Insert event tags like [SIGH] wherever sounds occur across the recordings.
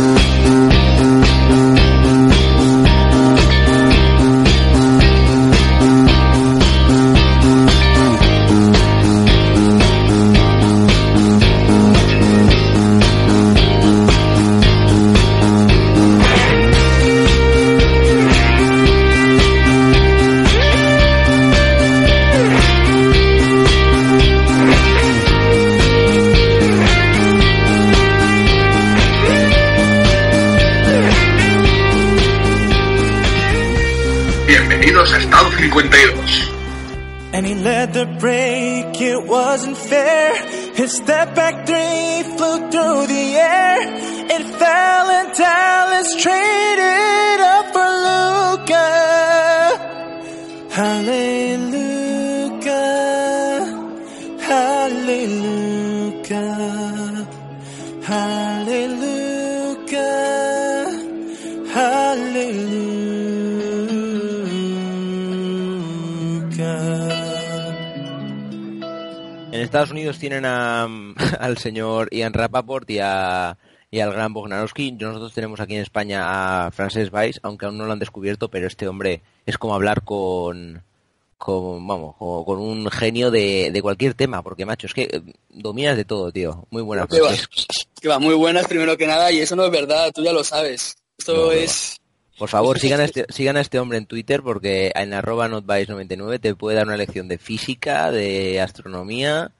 Mm-hmm. Estados Unidos tienen a, [LAUGHS] al señor Ian Rappaport y, a, y al gran Bognarowski. Nosotros tenemos aquí en España a Frances Weiss, aunque aún no lo han descubierto, pero este hombre es como hablar con, con vamos, con, con un genio de, de cualquier tema, porque macho, es que eh, dominas de todo, tío. Muy buenas Que va, que va muy buenas primero que nada y eso no es verdad, tú ya lo sabes. Esto No, no, es... Por favor, sigan a, este, sigan a este hombre en Twitter porque en arroba notvice99 te puede dar una lección de física, de astronomía,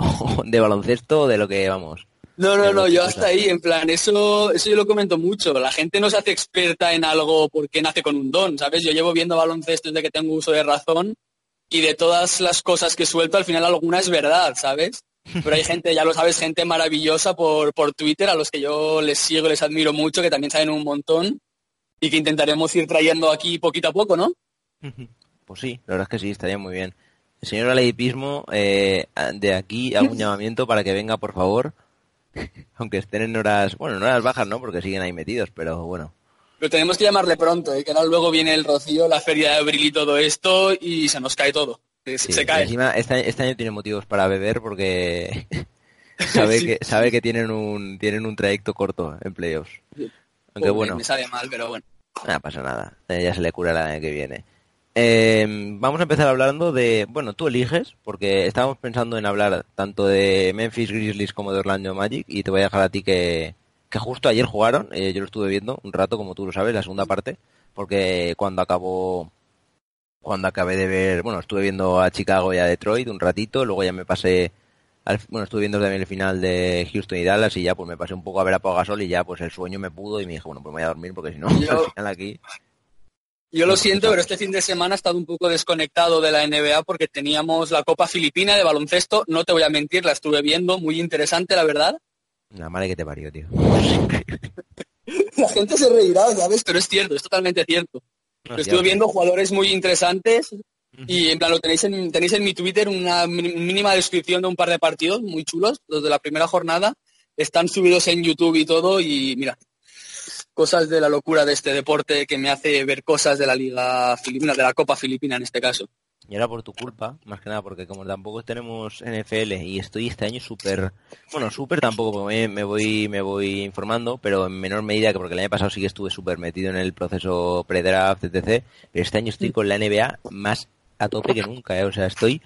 o [LAUGHS] de baloncesto, de lo que vamos. No, no, no, yo hasta ahí, en plan, eso, eso yo lo comento mucho. La gente no se hace experta en algo porque nace con un don, ¿sabes? Yo llevo viendo baloncesto desde que tengo uso de razón y de todas las cosas que suelto, al final alguna es verdad, ¿sabes? Pero hay gente, ya lo sabes, gente maravillosa por, por Twitter, a los que yo les sigo, les admiro mucho, que también saben un montón y que intentaremos ir trayendo aquí poquito a poco, ¿no? Pues sí, la verdad es que sí, estaría muy bien. El señor Aleipismo, eh, de aquí hago un [LAUGHS] llamamiento para que venga, por favor. [LAUGHS] Aunque estén en horas, bueno, en horas bajas, ¿no? Porque siguen ahí metidos, pero bueno. Pero tenemos que llamarle pronto, ¿eh? que ahora luego viene el rocío, la feria de abril y todo esto y se nos cae todo. Se, Sí, se cae. encima, este, este año tiene motivos para beber porque [LAUGHS] sabe Sí. que sabe que tienen un tienen un trayecto corto en playoffs. Aunque Pobre, bueno, Me sabe mal, pero bueno. no pasa nada, eh, ya se le cura el año que viene. Eh, vamos a empezar hablando de, bueno, tú eliges, porque estábamos pensando en hablar tanto de Memphis Grizzlies como de Orlando Magic, y te voy a dejar a ti que, que justo ayer jugaron, eh, yo lo estuve viendo un rato, como tú lo sabes, la segunda parte, porque cuando acabó, cuando acabé de ver, bueno, estuve viendo a Chicago y a Detroit un ratito, luego ya me pasé, al- bueno, estuve viendo también el final de Houston y Dallas, y ya pues me pasé un poco a ver a Pau Gasol, y ya pues el sueño me pudo, y me dije, bueno, pues me voy a dormir, porque si no, [LAUGHS] Yo- al final aquí... Yo lo siento, pero este fin de semana he estado un poco desconectado de la NBA porque teníamos la Copa Filipina de baloncesto. No te voy a mentir, la estuve viendo, muy interesante, la verdad. La madre que te parió, tío. [LAUGHS] La gente se reirá, ¿sabes? Pero es cierto, es totalmente cierto. No, Estuve viendo jugadores muy interesantes y en plan lo tenéis en, tenéis en mi Twitter una mínima descripción de un par de partidos muy chulos, los de la primera jornada. Están subidos en YouTube y todo y mira, cosas de la locura de este deporte que me hace ver cosas de la Liga Filipina, de la Copa Filipina en este caso. Y era por tu culpa, más que nada, porque como tampoco tenemos NFL y estoy este año súper, bueno, súper tampoco, porque me, me voy me voy informando, pero en menor medida que porque el año pasado sí que estuve súper metido en el proceso pre-draft, etc. Pero este año estoy con la NBA más a tope que nunca, ¿eh? o sea, estoy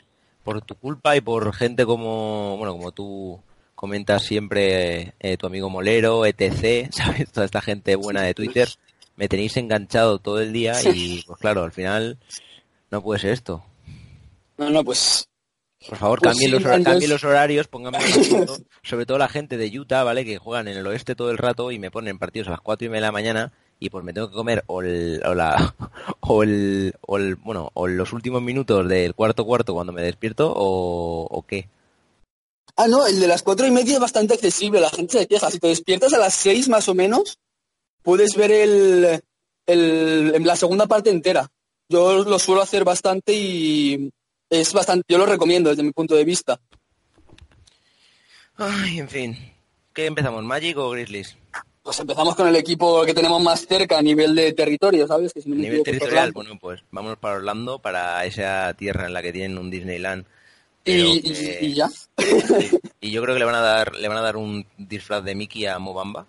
por tu culpa y por gente como, bueno, como tú comentas siempre, eh, tu amigo Molero, etc., [LAUGHS] ¿sabes? Toda esta gente buena de Twitter, me tenéis enganchado todo el día y, pues claro, al final no puede ser esto. No, no, pues Por favor, Pues cambien, sí, los, entonces- cambien los horarios, punto. [LAUGHS] sobre todo la gente de Utah, ¿vale? Que juegan en el oeste todo el rato y me ponen partidos a las cuatro y media de la mañana y pues me tengo que comer o el, o la, [LAUGHS] o el, o el- bueno, o los últimos minutos del cuarto cuarto cuando me despierto o, o qué. Ah, no, el de las cuatro y media es bastante accesible, la gente se queja. Si te despiertas a las seis más o menos, puedes ver el, el, la segunda parte entera. Yo lo suelo hacer bastante y es bastante, yo lo recomiendo desde mi punto de vista. Ay, en fin. ¿Qué empezamos, Magic o Grizzlies? Pues empezamos con el equipo que tenemos más cerca a nivel de territorio, ¿sabes? Que a nivel territorial, bueno, pues vamos para Orlando, para esa tierra en la que tienen un Disneyland. Y, ya. [LAUGHS] y yo creo que le van a dar le van a dar un disfraz de Mickey a Mobamba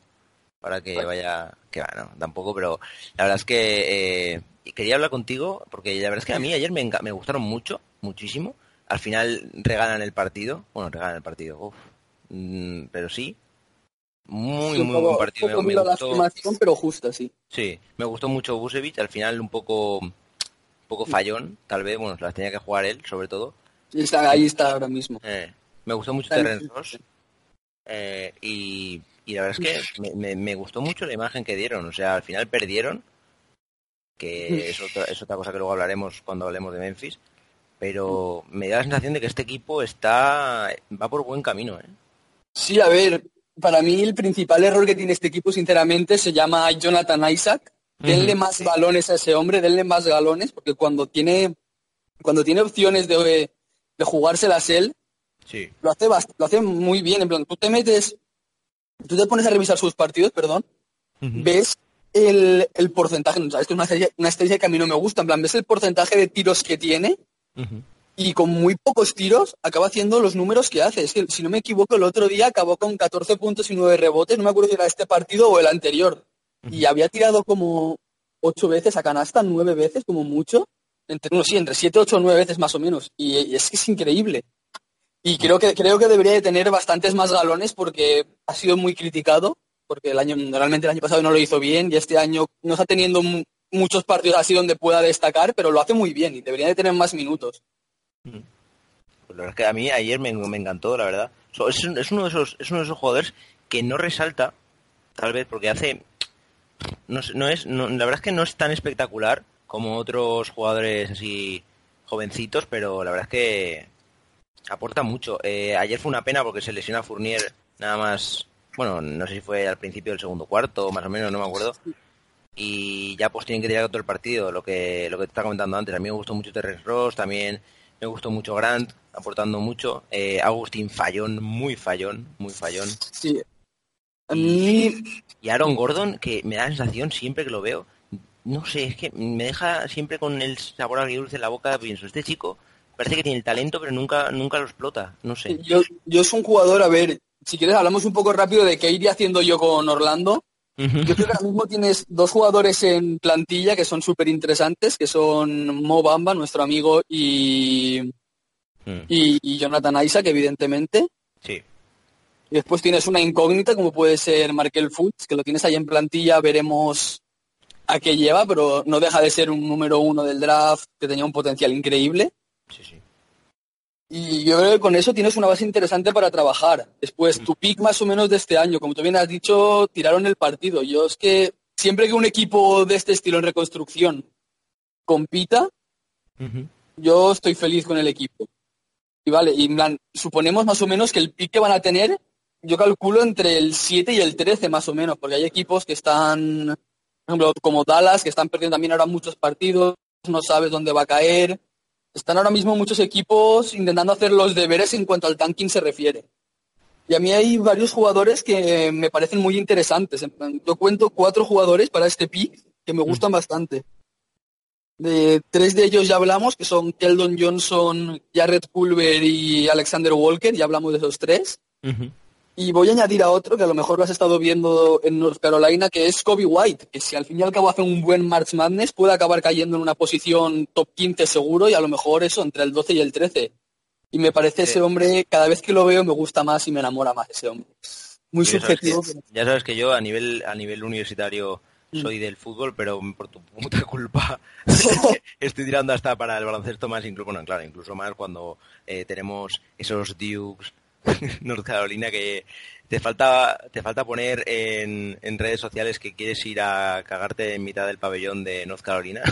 para que vaya que bueno tampoco pero la verdad es que eh, quería hablar contigo porque la verdad es que a mí ayer me, me gustaron mucho muchísimo al final regalan el partido bueno regalan el partido uf, Mm, pero sí. Muy, muy buen partido. Me, gustó, pero justa, sí. Sí, me gustó mucho Busevich, al final un poco, un poco fallón, tal vez, bueno, las tenía que jugar él, sobre todo. Ahí está ahora mismo. Eh, me gustó mucho Terrence Ross. Eh, y, la verdad es que me, me, gustó mucho la imagen que dieron. O sea, al final perdieron, que es otra, es otra cosa que luego hablaremos cuando hablemos de Memphis. Pero me da la sensación de que este equipo está va por buen camino. ¿eh? Sí, a ver, para mí el principal error que tiene este equipo, sinceramente, se llama Jonathan Isaac. Denle más balones a ese hombre, denle más galones, porque cuando tiene, cuando tiene opciones de, de jugárselas él, sí. lo, hace lo hace muy bien. En plan, tú te metes, tú te pones a revisar sus partidos, perdón, ves el, el porcentaje, esto es una estrategia, que a mí no me gusta, en plan, ves el porcentaje de tiros que tiene y con muy pocos tiros acaba haciendo los números que hace. Es que, si no me equivoco, el otro día acabó con 14 puntos y 9 rebotes, no me acuerdo si era este partido o el anterior. Y había tirado como 8 veces a canasta, 9 veces como mucho. Entre, no, sí, entre 7, 8 o 9 veces más o menos. Y, es que es increíble. Y creo que, creo que debería de tener bastantes más galones porque ha sido muy criticado, porque el año, realmente el año pasado no lo hizo bien y este año no está teniendo muchos partidos así donde pueda destacar, pero lo hace muy bien y debería de tener más minutos. Pues la verdad es que a mí ayer me, encantó, la verdad. Es, uno de esos, es uno de esos jugadores que no resalta, tal vez porque hace... No, no es, la verdad es que no es tan espectacular como otros jugadores así jovencitos, pero la verdad es que aporta mucho. Eh, ayer fue una pena porque se lesiona Fournier nada más, bueno, no sé si fue al principio del segundo cuarto, más o menos, no me acuerdo. Y ya pues tienen que tirar todo el partido, lo que lo que te estaba comentando antes. A mí me gustó mucho Terrence Ross, también me gustó mucho Grant, aportando mucho. Eh, Agustín Fallón, muy fallón, muy fallón. Sí. Y, Aaron Gordon, que me da la sensación siempre que lo veo, no sé, es que me deja siempre con el sabor agridulce en la boca. Pienso, este chico parece que tiene el talento, pero nunca, nunca lo explota. No sé. Yo, yo soy un jugador, a ver, si quieres hablamos un poco rápido de qué iría haciendo yo con Orlando. Yo creo que ahora mismo tienes dos jugadores en plantilla que son súper interesantes, que son Mo Bamba, nuestro amigo, y, hmm. y, Jonathan Isaac, evidentemente. Sí. Y después tienes una incógnita, como puede ser Markel Fultz, que lo tienes ahí en plantilla, veremos a qué lleva, pero no deja de ser un número uno del draft que tenía un potencial increíble. Sí, sí. Y yo creo que con eso tienes una base interesante para trabajar. Después, tu pick más o menos de este año, como tú bien has dicho, tiraron el partido. Yo es que siempre que un equipo de este estilo en reconstrucción compita, yo estoy feliz con el equipo. Y vale, y suponemos más o menos que el pick que van a tener, yo calculo entre el 7 y el 13 más o menos, porque hay equipos que están, por ejemplo, como Dallas, que están perdiendo también ahora muchos partidos, no sabes dónde va a caer están ahora mismo muchos equipos intentando hacer los deberes en cuanto al tanking se refiere. Y a mí hay varios jugadores que me parecen muy interesantes. Yo cuento cuatro jugadores para este pick que me gustan bastante. De tres de ellos ya hablamos, que son Keldon Johnson, Jared Culver y Alexander Walker, ya hablamos de esos tres. Y voy a añadir a otro que a lo mejor lo has estado viendo en North Carolina, que es Kobe White, que si al fin y al cabo hace un buen March Madness puede acabar cayendo en una posición top 15 seguro y a lo mejor eso, entre el 12 y el 13. Y me parece ese hombre, cada vez que lo veo me gusta más y me enamora más ese hombre. Muy subjetivo. Ya sabes que yo a nivel, a nivel universitario mm. soy del fútbol, pero por tu puta [LAUGHS] culpa [LAUGHS] estoy tirando hasta para el baloncesto más, incluso, bueno, claro, incluso más cuando eh, tenemos esos Dukes [LAUGHS] North Carolina que te falta te falta poner en, en, redes sociales que quieres ir a cagarte en mitad del pabellón de North Carolina.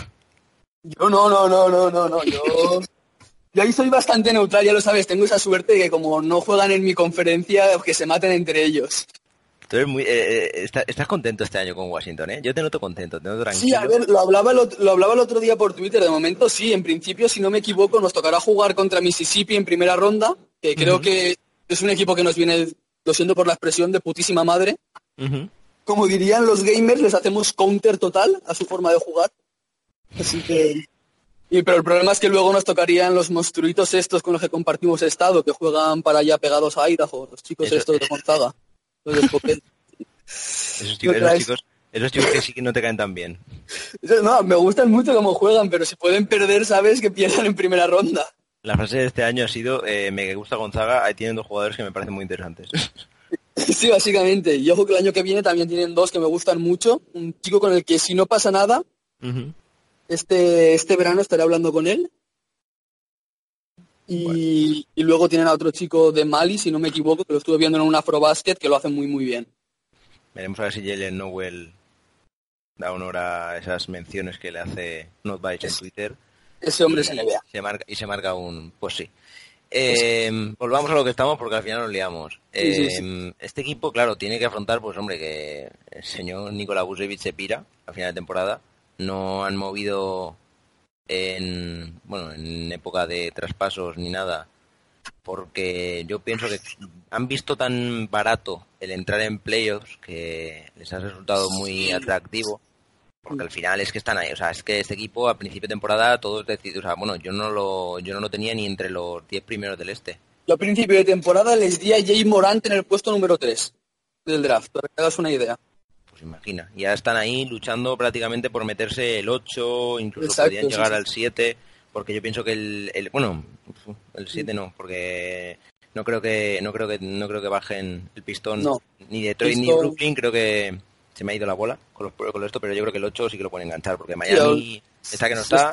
Yo no, no, no, no, no, no. Yo, Yo ahí soy bastante neutral, ya lo sabes, tengo esa suerte de que como no juegan en mi conferencia, que se maten entre ellos. Tú eres muy, eh, eh, está- estás contento este año con Washington, ¿eh? Yo te noto contento, te noto tranquilo. Sí, a ver, lo hablaba, el otro, lo hablaba el otro día por Twitter. De momento, sí, en principio, si no me equivoco, nos tocará jugar contra Mississippi en primera ronda, que creo que es un equipo que nos viene, lo siento por la expresión, de putísima madre. Como dirían los gamers, les hacemos counter total a su forma de jugar. Así que... Y, pero el problema es que luego nos tocarían los monstruitos estos con los que compartimos estado, que juegan para allá pegados a Idaho, los chicos Eso- estos de Gonzaga. Los de. Esos, chicos, traes- esos chicos, esos chicos que sí que no te caen tan bien. [LAUGHS] No, me gustan mucho cómo juegan, pero si pueden perder, sabes que pierdan en primera ronda. La frase de este año ha sido, eh, me gusta Gonzaga, ahí tienen dos jugadores que me parecen muy interesantes. [LAUGHS] Sí, básicamente. Y ojo que el año que viene también tienen dos que me gustan mucho. Un chico con el que si no pasa nada, este, este verano estaré hablando con él. Y, y luego tienen a otro chico de Mali, si no me equivoco, que lo estuve viendo en un Afrobasket, que lo hace muy muy bien. Veremos a ver si Jalen Nowell da honor a esas menciones que le hace Not en Twitter. Ese hombre y se le vea. se marca y se marca un pues sí. Eh, volvamos a lo que estamos porque al final nos liamos. Sí, Eh, este equipo claro tiene que afrontar pues hombre que el señor Nikola Vucevic se pira al final de temporada. No han movido en bueno en época de traspasos ni nada porque yo pienso que han visto tan barato el entrar en playoffs que les ha resultado muy atractivo porque al final es que están ahí, o sea, es que este equipo a principio de temporada todos decidido, o sea, bueno, yo no lo yo no lo tenía ni entre los 10 primeros del este. Yo a principio de temporada les di a Jay Morant en el puesto número 3 del draft, para que hagas una idea. Pues imagina, ya están ahí luchando prácticamente por meterse el 8, incluso Exacto, podían sí, llegar sí. al 7, porque yo pienso que el, el- bueno, el 7 no, porque no creo que no creo que no creo que bajen el pistón No. ni Detroit ni Pistón- Brooklyn, creo que se me ha ido la bola con los con esto, pero yo creo que el 8 sí que lo pueden enganchar porque Miami está que no está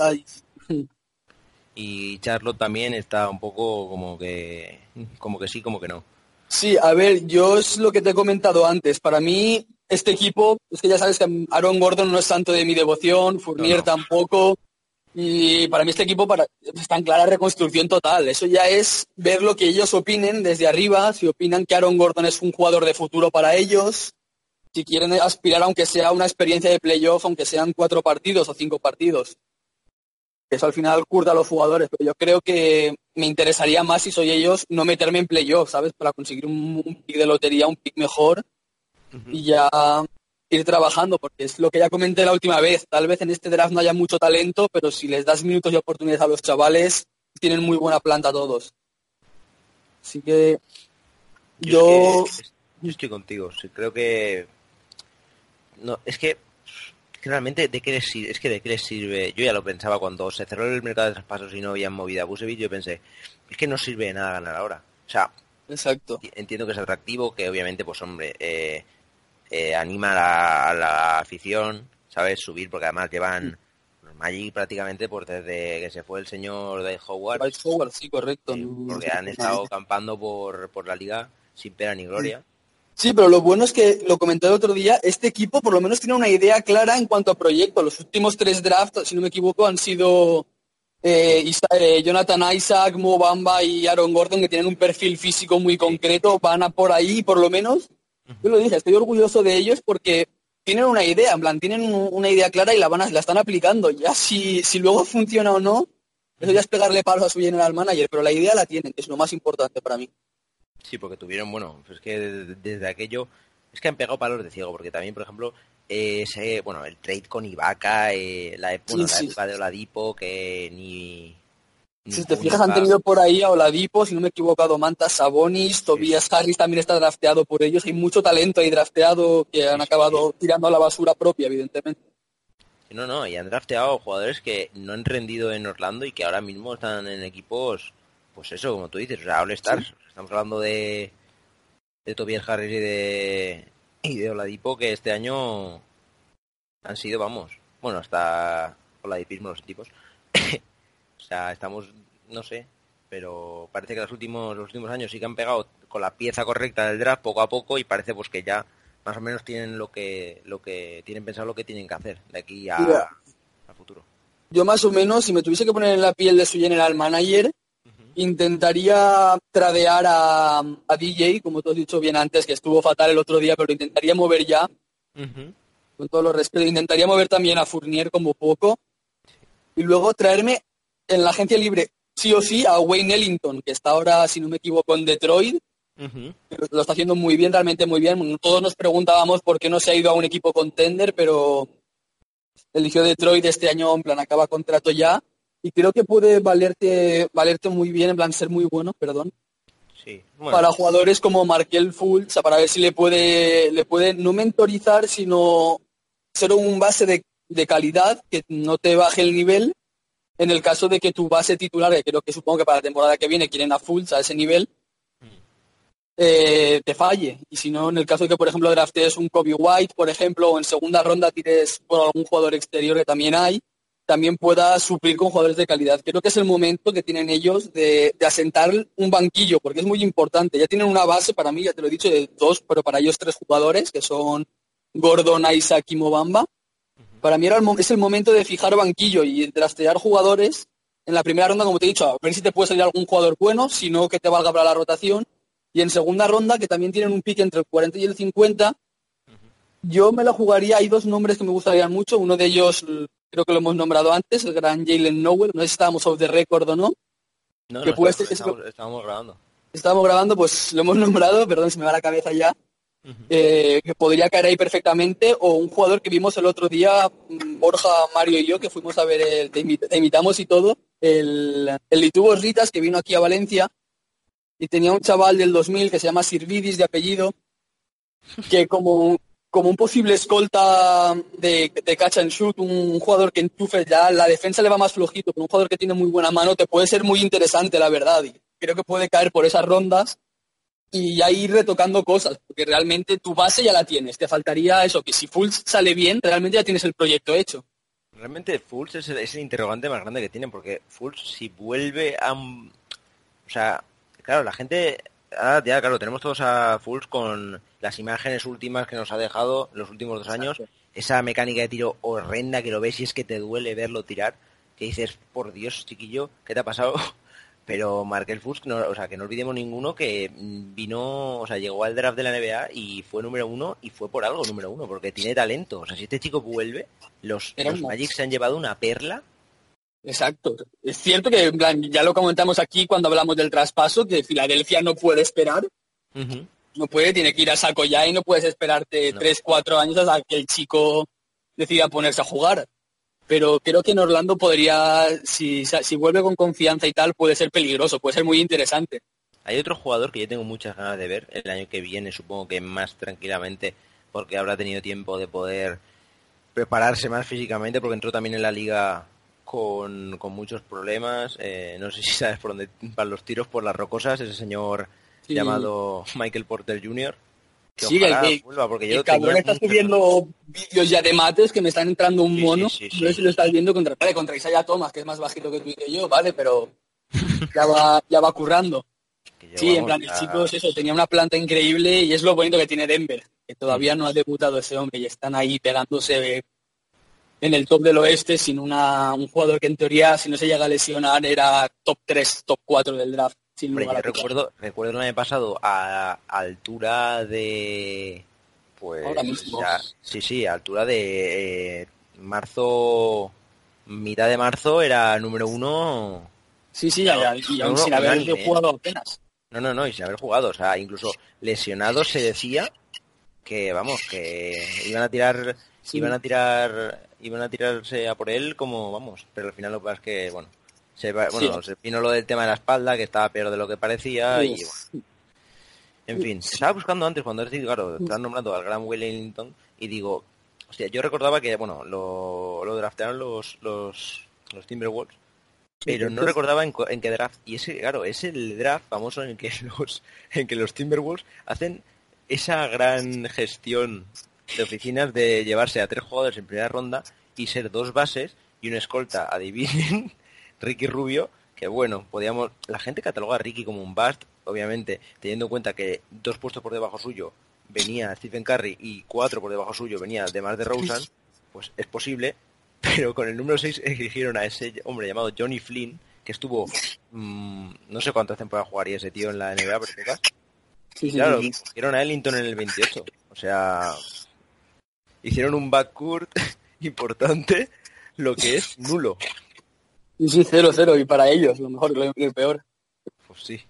y Charlotte también está un poco como que como que sí, como que no. Sí, a ver, yo es lo que te he comentado antes. Para mí, este equipo, es que ya sabes que Aaron Gordon no es tanto de mi devoción, Fournier No, no. tampoco. Y para mí este equipo para, está en clara reconstrucción total. Eso ya es ver lo que ellos opinen desde arriba, si opinan que Aaron Gordon es un jugador de futuro para ellos, si quieren aspirar aunque sea una experiencia de playoff, aunque sean cuatro partidos o cinco partidos. Eso al final curta a los jugadores, pero yo creo que me interesaría más si soy ellos no meterme en playoff, ¿sabes? Para conseguir un, un pick de lotería, un pick mejor y ya ir trabajando, porque es lo que ya comenté la última vez. Tal vez en este draft no haya mucho talento, pero si les das minutos y oportunidades a los chavales, tienen muy buena planta todos. Así que yo... es que- yo estoy contigo, sí, creo que no, es que, realmente de qué les sirve, es que de qué les sirve, yo ya lo pensaba cuando se cerró el mercado de traspasos y no habían movido a Busevich, yo pensé, es que no sirve de nada ganar ahora. O sea, Exacto. entiendo que es atractivo, que obviamente, pues hombre, eh, eh, anima a la, a la afición, ¿sabes? Subir, porque además llevan los Magic prácticamente por desde que se fue el señor Dave Howard, Howard, sí, correcto. eh, porque han estado campando por, por la liga sin pena ni gloria. Sí, pero lo bueno es que, lo comenté el otro día, este equipo por lo menos tiene una idea clara en cuanto a proyecto. Los últimos tres drafts, si no me equivoco, han sido eh, eh, Jonathan Isaac, Mo Bamba y Aaron Gordon, que tienen un perfil físico muy concreto, van a por ahí por lo menos. Yo lo dije, estoy orgulloso de ellos porque tienen una idea, en plan, tienen un- una idea clara y la, van a- la están aplicando. Ya si, si luego funciona o no, eso ya es pegarle palos a su general manager, pero la idea la tienen, que es lo más importante para mí. Sí, porque tuvieron, bueno, pues es que desde, aquello, es que han pegado palos de ciego, porque también, por ejemplo, ese, bueno, el trade con Ibaka, eh, la, Sí, sí. época de Oladipo, que ni... ni Si te fijas, han tenido por ahí a Oladipo, si no me he equivocado, Mantas Sabonis, Tobias Harris también está drafteado por ellos. Hay mucho talento ahí drafteado que han Sí, sí, acabado tirando a la basura propia, evidentemente. No, no, y han drafteado jugadores que no han rendido en Orlando y que ahora mismo están en equipos, pues eso, como tú dices, o sea, All Stars. Estamos hablando de, de Tobias Harris y de, y de Oladipo, que este año han sido, vamos, bueno, hasta Oladipismo los tipos. [COUGHS] o sea, estamos, no sé, pero parece que los últimos, los últimos años sí que han pegado con la pieza correcta del draft poco a poco y parece pues que ya más o menos tienen lo que lo que tienen pensado lo que tienen que hacer de aquí a, Mira. a futuro. Yo más o menos, si me tuviese que poner en la piel de su general manager, Intentaría tradear a, a DJ, como tú has dicho bien antes, que estuvo fatal el otro día, pero lo intentaría mover ya, con todos los respetos. Intentaría mover también a Fournier como poco. Y luego traerme en la agencia libre, sí o sí, a Wayne Ellington, que está ahora, si no me equivoco, en Detroit. Lo está haciendo muy bien, realmente muy bien. Todos nos preguntábamos por qué no se ha ido a un equipo contender, pero eligió Detroit este año, en plan, acaba contrato ya. Y creo que puede valerte, valerte muy bien, en plan, ser muy bueno, perdón, Sí. Bueno, para jugadores como Markel Fultz, para ver si le puede, le puede no mentorizar, sino ser un base de, de calidad que no te baje el nivel en el caso de que tu base titular, que creo que supongo que para la temporada que viene quieren a Fultz a ese nivel, eh, te falle. Y si no, en el caso de que, por ejemplo, draftes un Kobe White, por ejemplo, o en segunda ronda tires por algún jugador exterior que también hay, también pueda suplir con jugadores de calidad. Creo que es el momento que tienen ellos de, de asentar un banquillo, porque es muy importante. Ya tienen una base, para mí, ya te lo he dicho, de dos, pero para ellos tres jugadores, que son Gordon, Isaac y Mobamba. Para mí era el mo- es el momento de fijar banquillo y draftear jugadores en la primera ronda, como te he dicho, a ver si te puede salir algún jugador bueno, si no que te valga para la rotación. Y en segunda ronda, que también tienen un pick entre el 40 y el 50, yo me la jugaría. Hay dos nombres que me gustarían mucho. Uno de ellos, creo que lo hemos nombrado antes, el gran Jalen Nowell. No sé si estábamos off the record o no. no, que no, puede estábamos, ser que grabando. Estábamos grabando, pues lo hemos nombrado, perdón, se me va la cabeza ya. eh, que podría caer ahí perfectamente, o un jugador que vimos el otro día, Borja, Mario y yo, que fuimos a ver, el, te, invit- te invitamos y todo, el, el Litubos Ritas, que vino aquí a Valencia, y tenía un chaval del 2000 que se llama Sirvidis de apellido, que como, como un posible escolta de, de catch and shoot, un jugador que enchufe ya, la defensa le va más flojito, pero un jugador que tiene muy buena mano, te puede ser muy interesante, la verdad, y creo que puede caer por esas rondas y ya ir retocando cosas, porque realmente tu base ya la tienes. Te faltaría eso, que si Fultz sale bien, realmente ya tienes el proyecto hecho. Realmente Fultz es el, es el interrogante más grande que tienen, porque Fultz si vuelve a... O sea, claro, la gente... Ahora ya, claro, tenemos todos a Fultz con las imágenes últimas que nos ha dejado los últimos dos años. Esa mecánica de tiro horrenda que lo ves y es que te duele verlo tirar. Que dices, por Dios, chiquillo, ¿qué te ha pasado? [LAUGHS] Pero Markel Fultz, no, o sea, que no olvidemos ninguno que vino, o sea, llegó al draft de la NBA y fue número uno y fue por algo número uno, porque tiene talento. O sea, si este chico vuelve, los, los Magic se han llevado una perla Exacto. Es cierto que, en plan, ya lo comentamos aquí cuando hablamos del traspaso, que Filadelfia no puede esperar, no puede, tiene que ir a saco ya y no puedes esperarte No. tres, cuatro años hasta que el chico decida ponerse a jugar. Pero creo que en Orlando podría, si, si vuelve con confianza y tal, puede ser peligroso, puede ser muy interesante. Hay otro jugador que yo tengo muchas ganas de ver el año que viene, supongo que más tranquilamente, porque habrá tenido tiempo de poder prepararse más físicamente, porque entró también en la liga con, con muchos problemas. Eh, no sé si sabes por dónde van los tiros, por las rocosas, ese señor Sí. llamado Michael Porter Jr. Que Sí, ojalá el- vuelva, porque El yo cabrón está muchas subiendo vídeos ya de mates que me están entrando un Sí, mono. sí, no sé si lo estás viendo contra, vale, contra Isaiah Thomas, que es más bajito que tú y que yo, vale, pero ya va, ya va currando. que Sí, en plan, el ya- chico es eso, tenía una planta increíble y es lo bonito que tiene Denver, que todavía no ha debutado ese hombre y están ahí pegándose en el top del oeste sin una, un jugador que en teoría, si no se llega a lesionar, era top 3, top 4 del draft. Sin Hombre, lugar yo a dudas. recuerdo, recuerdo el año pasado a, a altura de pues Ahora mismo. ya- sí, sí, a altura de eh, marzo, mitad de marzo era número uno. Sí, sí, ya, ya, y aún No, no, sin haber ¿eh? jugado apenas. No, no, no, y sin haber jugado, o sea, incluso lesionado se decía que vamos, que iban a tirar, Sí. iban a tirar, iban a tirarse a por él como vamos, pero al final lo que pasa es que bueno, se bueno, se vino lo del tema de la espalda que estaba peor de lo que parecía y Uf. bueno, en fin, estaba buscando antes cuando has dicho, claro, te han nombrado al gran Wellington y digo, hostia, yo recordaba que, bueno, lo, lo draftearon los, los, los Timberwolves, pero no recordaba en, en qué draft. Y ese, claro, es el draft famoso en el que [LAUGHS] los, en que los Timberwolves hacen esa gran gestión de oficinas de llevarse a tres jugadores en primera ronda y ser dos bases y un escolta a Dividen, [LAUGHS] Ricky Rubio, que bueno, podíamos, la gente cataloga a Ricky como un bust, obviamente, teniendo en cuenta que dos puestos por debajo suyo venía Stephen Curry y cuatro por debajo suyo venía Demar de Rosen, [LAUGHS] pues es posible, pero con el número 6 eligieron a ese hombre llamado Johnny Flynn, que estuvo mm, no sé cuántas temporadas jugaría ese tío en la NBA, pero pocas. Sí, sí, Claro, cogieron a Ellington en el 28. O sea, hicieron un backcourt [LAUGHS] importante, lo que es nulo. Sí, sí, cero, cero. Y para ellos, lo mejor, lo, lo peor. Pues sí,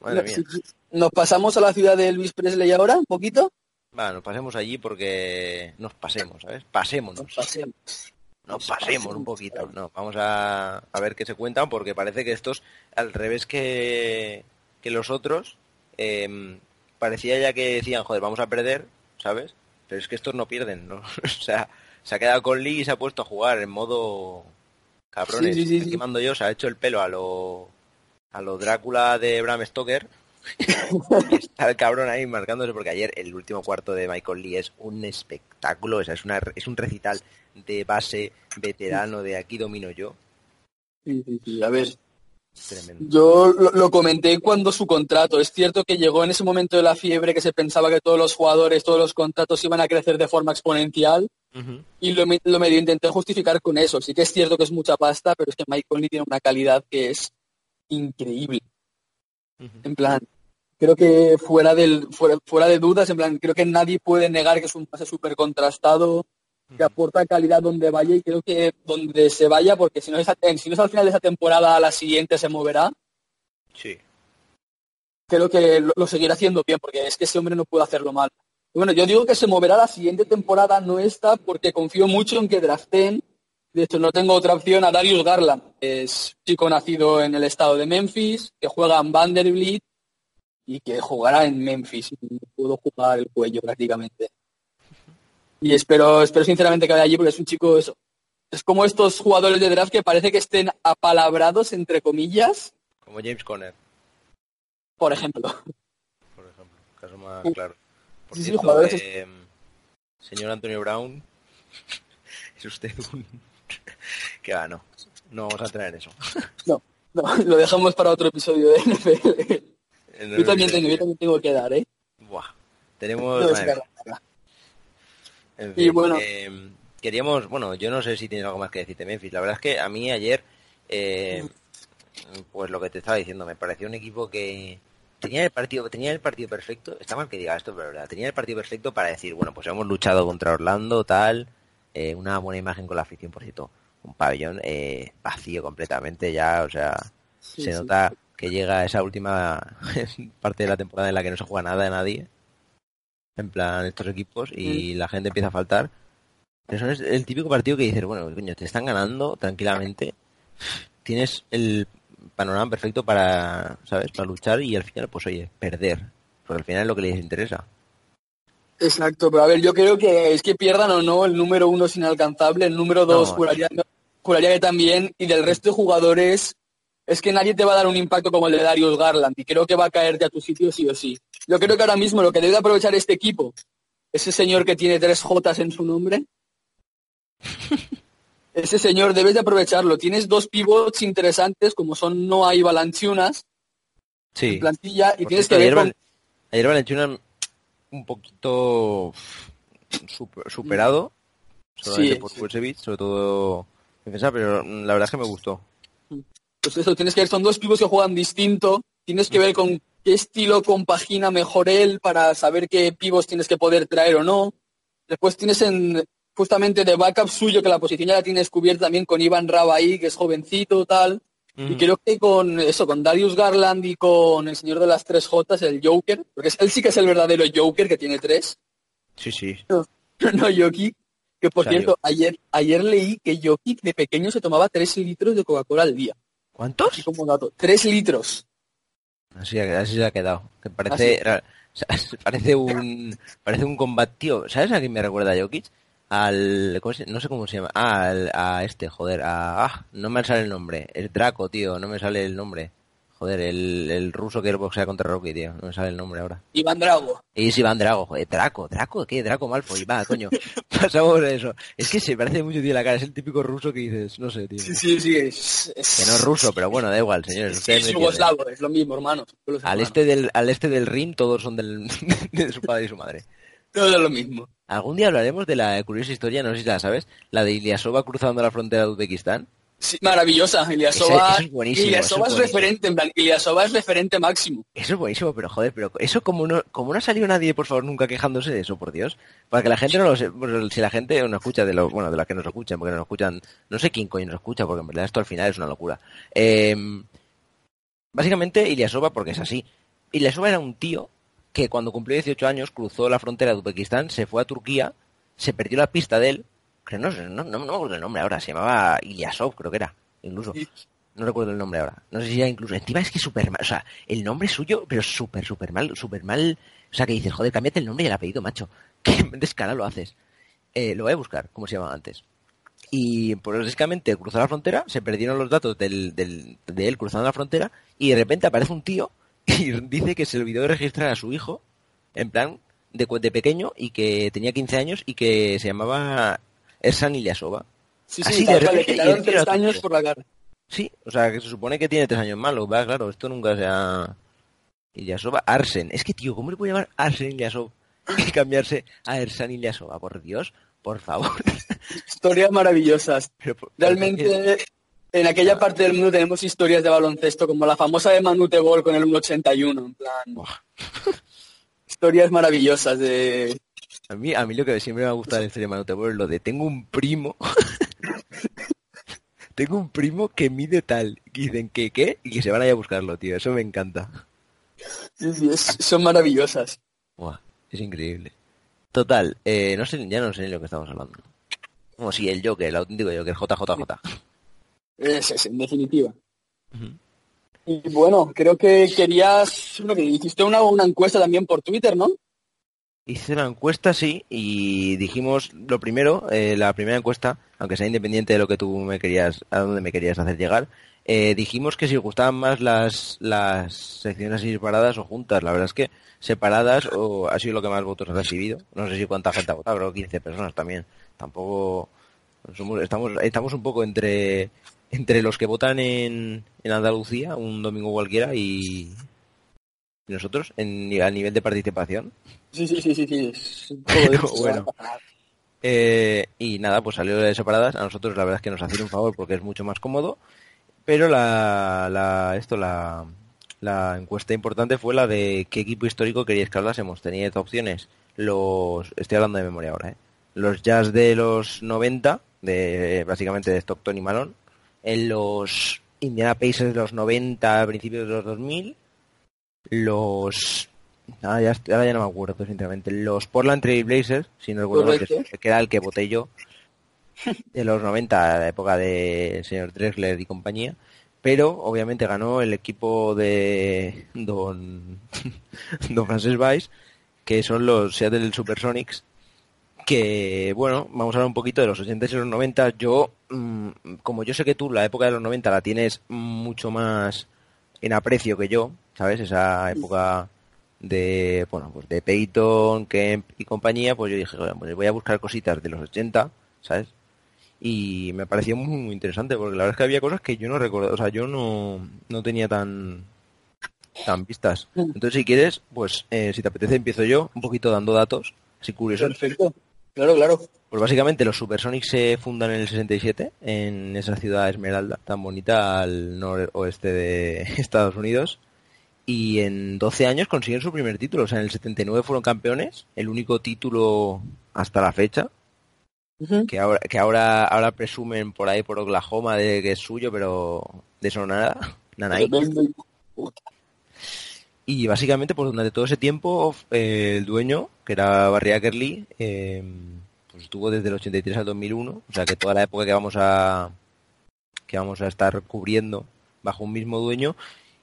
madre mía. Sí, sí. Nos pasamos a la ciudad de Elvis Presley ahora, un poquito. Va, nos pasemos allí porque nos pasemos, ¿sabes? Pasémonos. Nos pasemos. Nos pasemos un poquito. No, vamos a, a ver qué se cuentan porque parece que estos, al revés que, que los otros, em, parecía ya que decían, joder, vamos a perder, ¿sabes? Pero es que estos no pierden, ¿no? [LAUGHS] o sea, se ha quedado con Lee y se ha puesto a jugar en modo cabrones. Sí, sí, quemando yo, se ha hecho el pelo a lo, a lo Drácula de Bram Stoker. [LAUGHS] está el cabrón ahí marcándose porque ayer el último cuarto de Michael Lee es un espectáculo, o sea, es, una, es un recital de base veterano de aquí domino yo. Sí, sí, sí. A ver, Tremendo. yo lo, lo comenté cuando su contrato. Es cierto que llegó en ese momento de la fiebre que se pensaba que todos los jugadores, todos los contratos iban a crecer de forma exponencial. Y lo, me- lo medio intenté justificar con eso. Sí que es cierto que es mucha pasta, pero es que Mike Conley tiene una calidad que es increíble. En plan, creo que fuera, del, fuera, fuera de dudas, en plan, creo que nadie puede negar que es un pase súper contrastado, que aporta calidad donde vaya y creo que donde se vaya, porque si no es, si no es al final de esa temporada, a la siguiente se moverá, Sí. creo que lo, lo seguirá haciendo bien, porque es que ese hombre no puede hacerlo mal. Y bueno, yo digo que se moverá la siguiente temporada, no esta, porque confío mucho en que draften. De hecho, no tengo otra opción a Darius Garland. Es un chico nacido en el estado de Memphis, que juega en Vanderbilt y que jugará en Memphis. Y puedo jugar el cuello prácticamente. Y espero, espero sinceramente que vaya allí, porque es un chico, eso. Es como estos jugadores de draft que parece que estén apalabrados, entre comillas, Como James Conner, por ejemplo. por ejemplo. Caso más claro. Por Sí, sí, jugadores- eh, señor Antonio Brown, [LAUGHS] es usted un... [LAUGHS] que va, no. No vamos a en eso. [LAUGHS] No, no, lo dejamos para otro episodio de NFL. Yo también tengo, yo también tengo que dar, ¿eh? Buah. Tenemos... No, En Y fin, bueno. eh, queríamos, bueno, yo no sé si tienes algo más que decirte, Memphis. La verdad es que a mí ayer, eh, pues lo que te estaba diciendo, me pareció un equipo que tenía el partido, tenía el partido perfecto. Está mal que diga esto, pero verdad, tenía el partido perfecto para decir, bueno, pues hemos luchado contra Orlando, tal, eh, una buena imagen con la afición, por cierto, un pabellón eh, vacío completamente ya, o sea, Sí, se sí. nota que llega esa última [LAUGHS] parte de la temporada en la que no se juega nada de nadie. En plan, estos equipos y la gente empieza a faltar. Pero eso es el típico partido que dices, bueno, coño, te están ganando tranquilamente. Tienes el panorama perfecto para, ¿sabes? Para luchar y al final, pues oye, perder. Porque al final es lo que les interesa. Exacto, pero a ver, yo creo que es que pierdan o no, el número uno es inalcanzable, el número dos No, juraría, juraría que también, y del resto de jugadores, es que nadie te va a dar un impacto como el de Darius Garland, y creo que va a caerte a tu sitio sí o sí. Yo creo que ahora mismo lo que debe aprovechar este equipo, ese señor que tiene tres Jotas en su nombre, [LAUGHS] ese señor debes de aprovecharlo. Tienes dos pivots interesantes como son Noah y Balanchunas Sí. en plantilla, y Por tienes que ver ayer, con- ayer un poquito super- superado. Sí, por sí. Sobre todo defensa, pero la verdad es que me gustó. Pues eso, tienes que ver, son dos pibos que juegan distinto, tienes que ver con qué estilo compagina mejor él para saber qué pibos tienes que poder traer o no. Después tienes en justamente de backup suyo, que la posición ya la tienes cubierta también con Iván Raba ahí, que es jovencito, tal. Y creo que con eso, con Darius Garland y con el señor de las tres Jotas, el Joker, porque él sí que es el verdadero Joker, que tiene tres, Sí, sí. no [LAUGHS] Jokic, que por cierto, ayer, ayer leí que Jokic de pequeño se tomaba tres litros de Coca-Cola al día. ¿Cuántos? Así como dato. Tres litros. Así, así se ha quedado. Que parece, ra- [LAUGHS] o sea, parece un parece un combativo. ¿Sabes a quién me recuerda Jokic? Al ¿cómo se- no sé cómo se llama. Ah, al- a este, joder, a ah, no me sale el nombre. Es Draco, tío, no me sale el nombre. Joder, el, el ruso que boxea contra Rocky, tío, no me sale el nombre ahora. Iván Drago. Y es Iván Drago, joder, Draco, Draco, ¿qué? Draco Malfoy, va, [LAUGHS] coño. Pasamos de eso. Es que se parece mucho, tío, la cara, es el típico ruso que dices, no sé, tío. Sí, sí, sí. Es, es- Que no es ruso, pero bueno, da igual, señores. Sí, es yugoslavo, es lo mismo, hermanos. Al hermanos. este del, al este del Rin todos son del, [LAUGHS] de su padre y su madre. Todo es lo mismo. Algún día hablaremos de la curiosa historia, no sé si la sabes, la de Ilyasova cruzando la frontera de Uzbekistán. Sí, maravillosa. Iliasova, Esa- eso es buenísimo, Ilyasova eso es es referente, en plan, Ilyasova es referente máximo. Eso es buenísimo, pero joder, pero eso como no, como no ha salido nadie, por favor, nunca quejándose de eso, por Dios. Para que la gente no lo se- si la gente no escucha de lo, bueno, de las que nos escuchan, porque nos escuchan, no sé quién coño nos escucha, porque en verdad esto al final es una locura. Eh, básicamente, Ilyasova, porque es así. Ilyasova era un tío que cuando cumplió 18 años cruzó la frontera de Uzbekistán, se fue a Turquía, se perdió la pista de él, no, no, no, me acuerdo el nombre ahora, se llamaba Ilyasov, creo que era, incluso. Sí. No recuerdo el nombre ahora. No sé si ya incluso. Encima es que súper mal. O sea, el nombre suyo, pero súper, súper mal. Súper mal. O sea, que dices, joder, cámbiate el nombre y el apellido, macho. [LAUGHS] Qué descarado lo haces. Eh, lo voy a buscar, como se llamaba antes. Y pues básicamente cruzó la frontera, se perdieron los datos del, del- de él cruzando la frontera y de repente aparece un tío [LAUGHS] y dice que se olvidó de registrar a su hijo, en plan, de, de pequeño y que tenía 15 años y que se llamaba Ersan Ilyasova. Sí, Así sí, de tal cual, le quitaron tres años por la cara. Sí, o sea, que se supone que tiene tres años más, lo pasa, claro, esto nunca se ha... Ilyasova, Arsen. Es que, tío, ¿cómo le puedo llamar Arsen Ilyasov y [LAUGHS] cambiarse a Ersan Ilyasova? Por Dios, por favor. [LAUGHS] Historias maravillosas. Pero Realmente, en aquella parte del mundo tenemos historias de baloncesto, como la famosa de Manute Bol con el 1.81, en plan... Buah. Historias maravillosas de... A mí, a mí lo que siempre me ha gustado de de Manu Tebor es lo de tengo un primo... [LAUGHS] tengo un primo que mide tal. Y dicen que qué y que se van a ir a buscarlo, tío. Eso me encanta. Sí, sí, es- son maravillosas. Buah, es increíble. Total, eh, no sé, ya no sé ni lo que estamos hablando. Como si el Joker, el auténtico Joker, JJJ. Es, es, en definitiva. Y bueno, creo que querías... Que hiciste una, una encuesta también por Twitter, ¿no? Hice una encuesta, sí, y dijimos lo primero, eh, la primera encuesta, aunque sea independiente de lo que tú me querías, a dónde me querías hacer llegar, eh, dijimos que si gustaban más las, las secciones así separadas o juntas. La verdad es que separadas o ha sido lo que más votos ha recibido. No sé si cuánta gente ha votado, creo que 15 personas también. Tampoco somos, estamos, estamos un poco entre, entre los que votan en, en Andalucía un domingo cualquiera y, nosotros en, a nivel de participación. Sí, sí, sí, sí. sí. Bueno. Eh, y nada, pues salió de separadas. A nosotros la verdad es que nos hacía un favor porque es mucho más cómodo. Pero la, la esto la, la encuesta importante fue la de qué equipo histórico queríais que hablásemos. Teníais opciones. Los estoy hablando de memoria ahora, ¿eh? Los Jazz de los 90, de básicamente de Stockton y Malone. En los Indiana Pacers de los 90, a principios de los 2000. Los Ah, ya, ahora ya no me acuerdo, sinceramente. Los Portland Trail Blazers, si no recuerdo que, era el que voté yo, de los 90, la época de señor Drexler y compañía. Pero, obviamente, ganó el equipo de Don, [LAUGHS] don Frances Weiss, que son los Seattle Supersonics, que, bueno, vamos a hablar un poquito de los 80 y los 90. Yo, mm, como yo sé que tú la época de los 90 la tienes mucho más en aprecio que yo, ¿sabes? Esa época de, bueno, pues de Peyton, Kemp y compañía, pues yo dije, "Oiga, pues voy a buscar cositas de los 80, ¿sabes? Y me pareció muy, muy interesante, porque la verdad es que había cosas que yo no recordaba, o sea, yo no, no tenía tan tan vistas. Entonces, si quieres, pues eh, si te apetece, empiezo yo, un poquito dando datos, así curiosos. Perfecto. Claro, claro. Pues básicamente los Supersonics se fundan en el 67 en esa ciudad Esmeralda, tan bonita al noroeste de [LAUGHS] Estados Unidos. Y en 12 años consiguen su primer título. O sea, en el 79 fueron campeones, el único título hasta la fecha. Que ahora, que ahora, ahora presumen por ahí por Oklahoma de que es suyo, pero de eso nada. [LAUGHS] Puta. Y básicamente, pues durante todo ese tiempo, eh, el dueño, que era Barry Ackerley, eh, estuvo desde el 83 al 2001, o sea que toda la época que vamos a que vamos a estar cubriendo bajo un mismo dueño.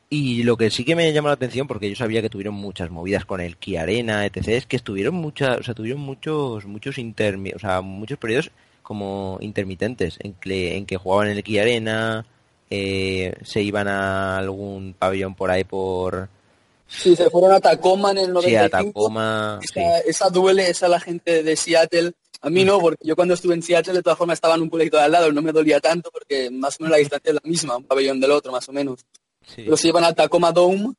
Y lo que sí que me llama la atención, porque yo sabía que tuvieron muchas movidas con el Kia Arena, etc., es que estuvieron muchas, o sea, tuvieron muchos, muchos intermi o sea, muchos periodos como intermitentes, en que, en que jugaban en el Kia Arena, eh, se iban a algún pabellón por ahí por, Sí, se fueron a Tacoma en el Sí, 95. a Tacoma, sí. Esa, esa duele, esa la gente de Seattle. A mí no, porque yo cuando estuve en Seattle de todas formas estaba en un pueblito de al lado y no me dolía tanto porque más o menos la distancia es la misma, un pabellón del otro más o menos. Sí. Se iban al Tacoma Dome,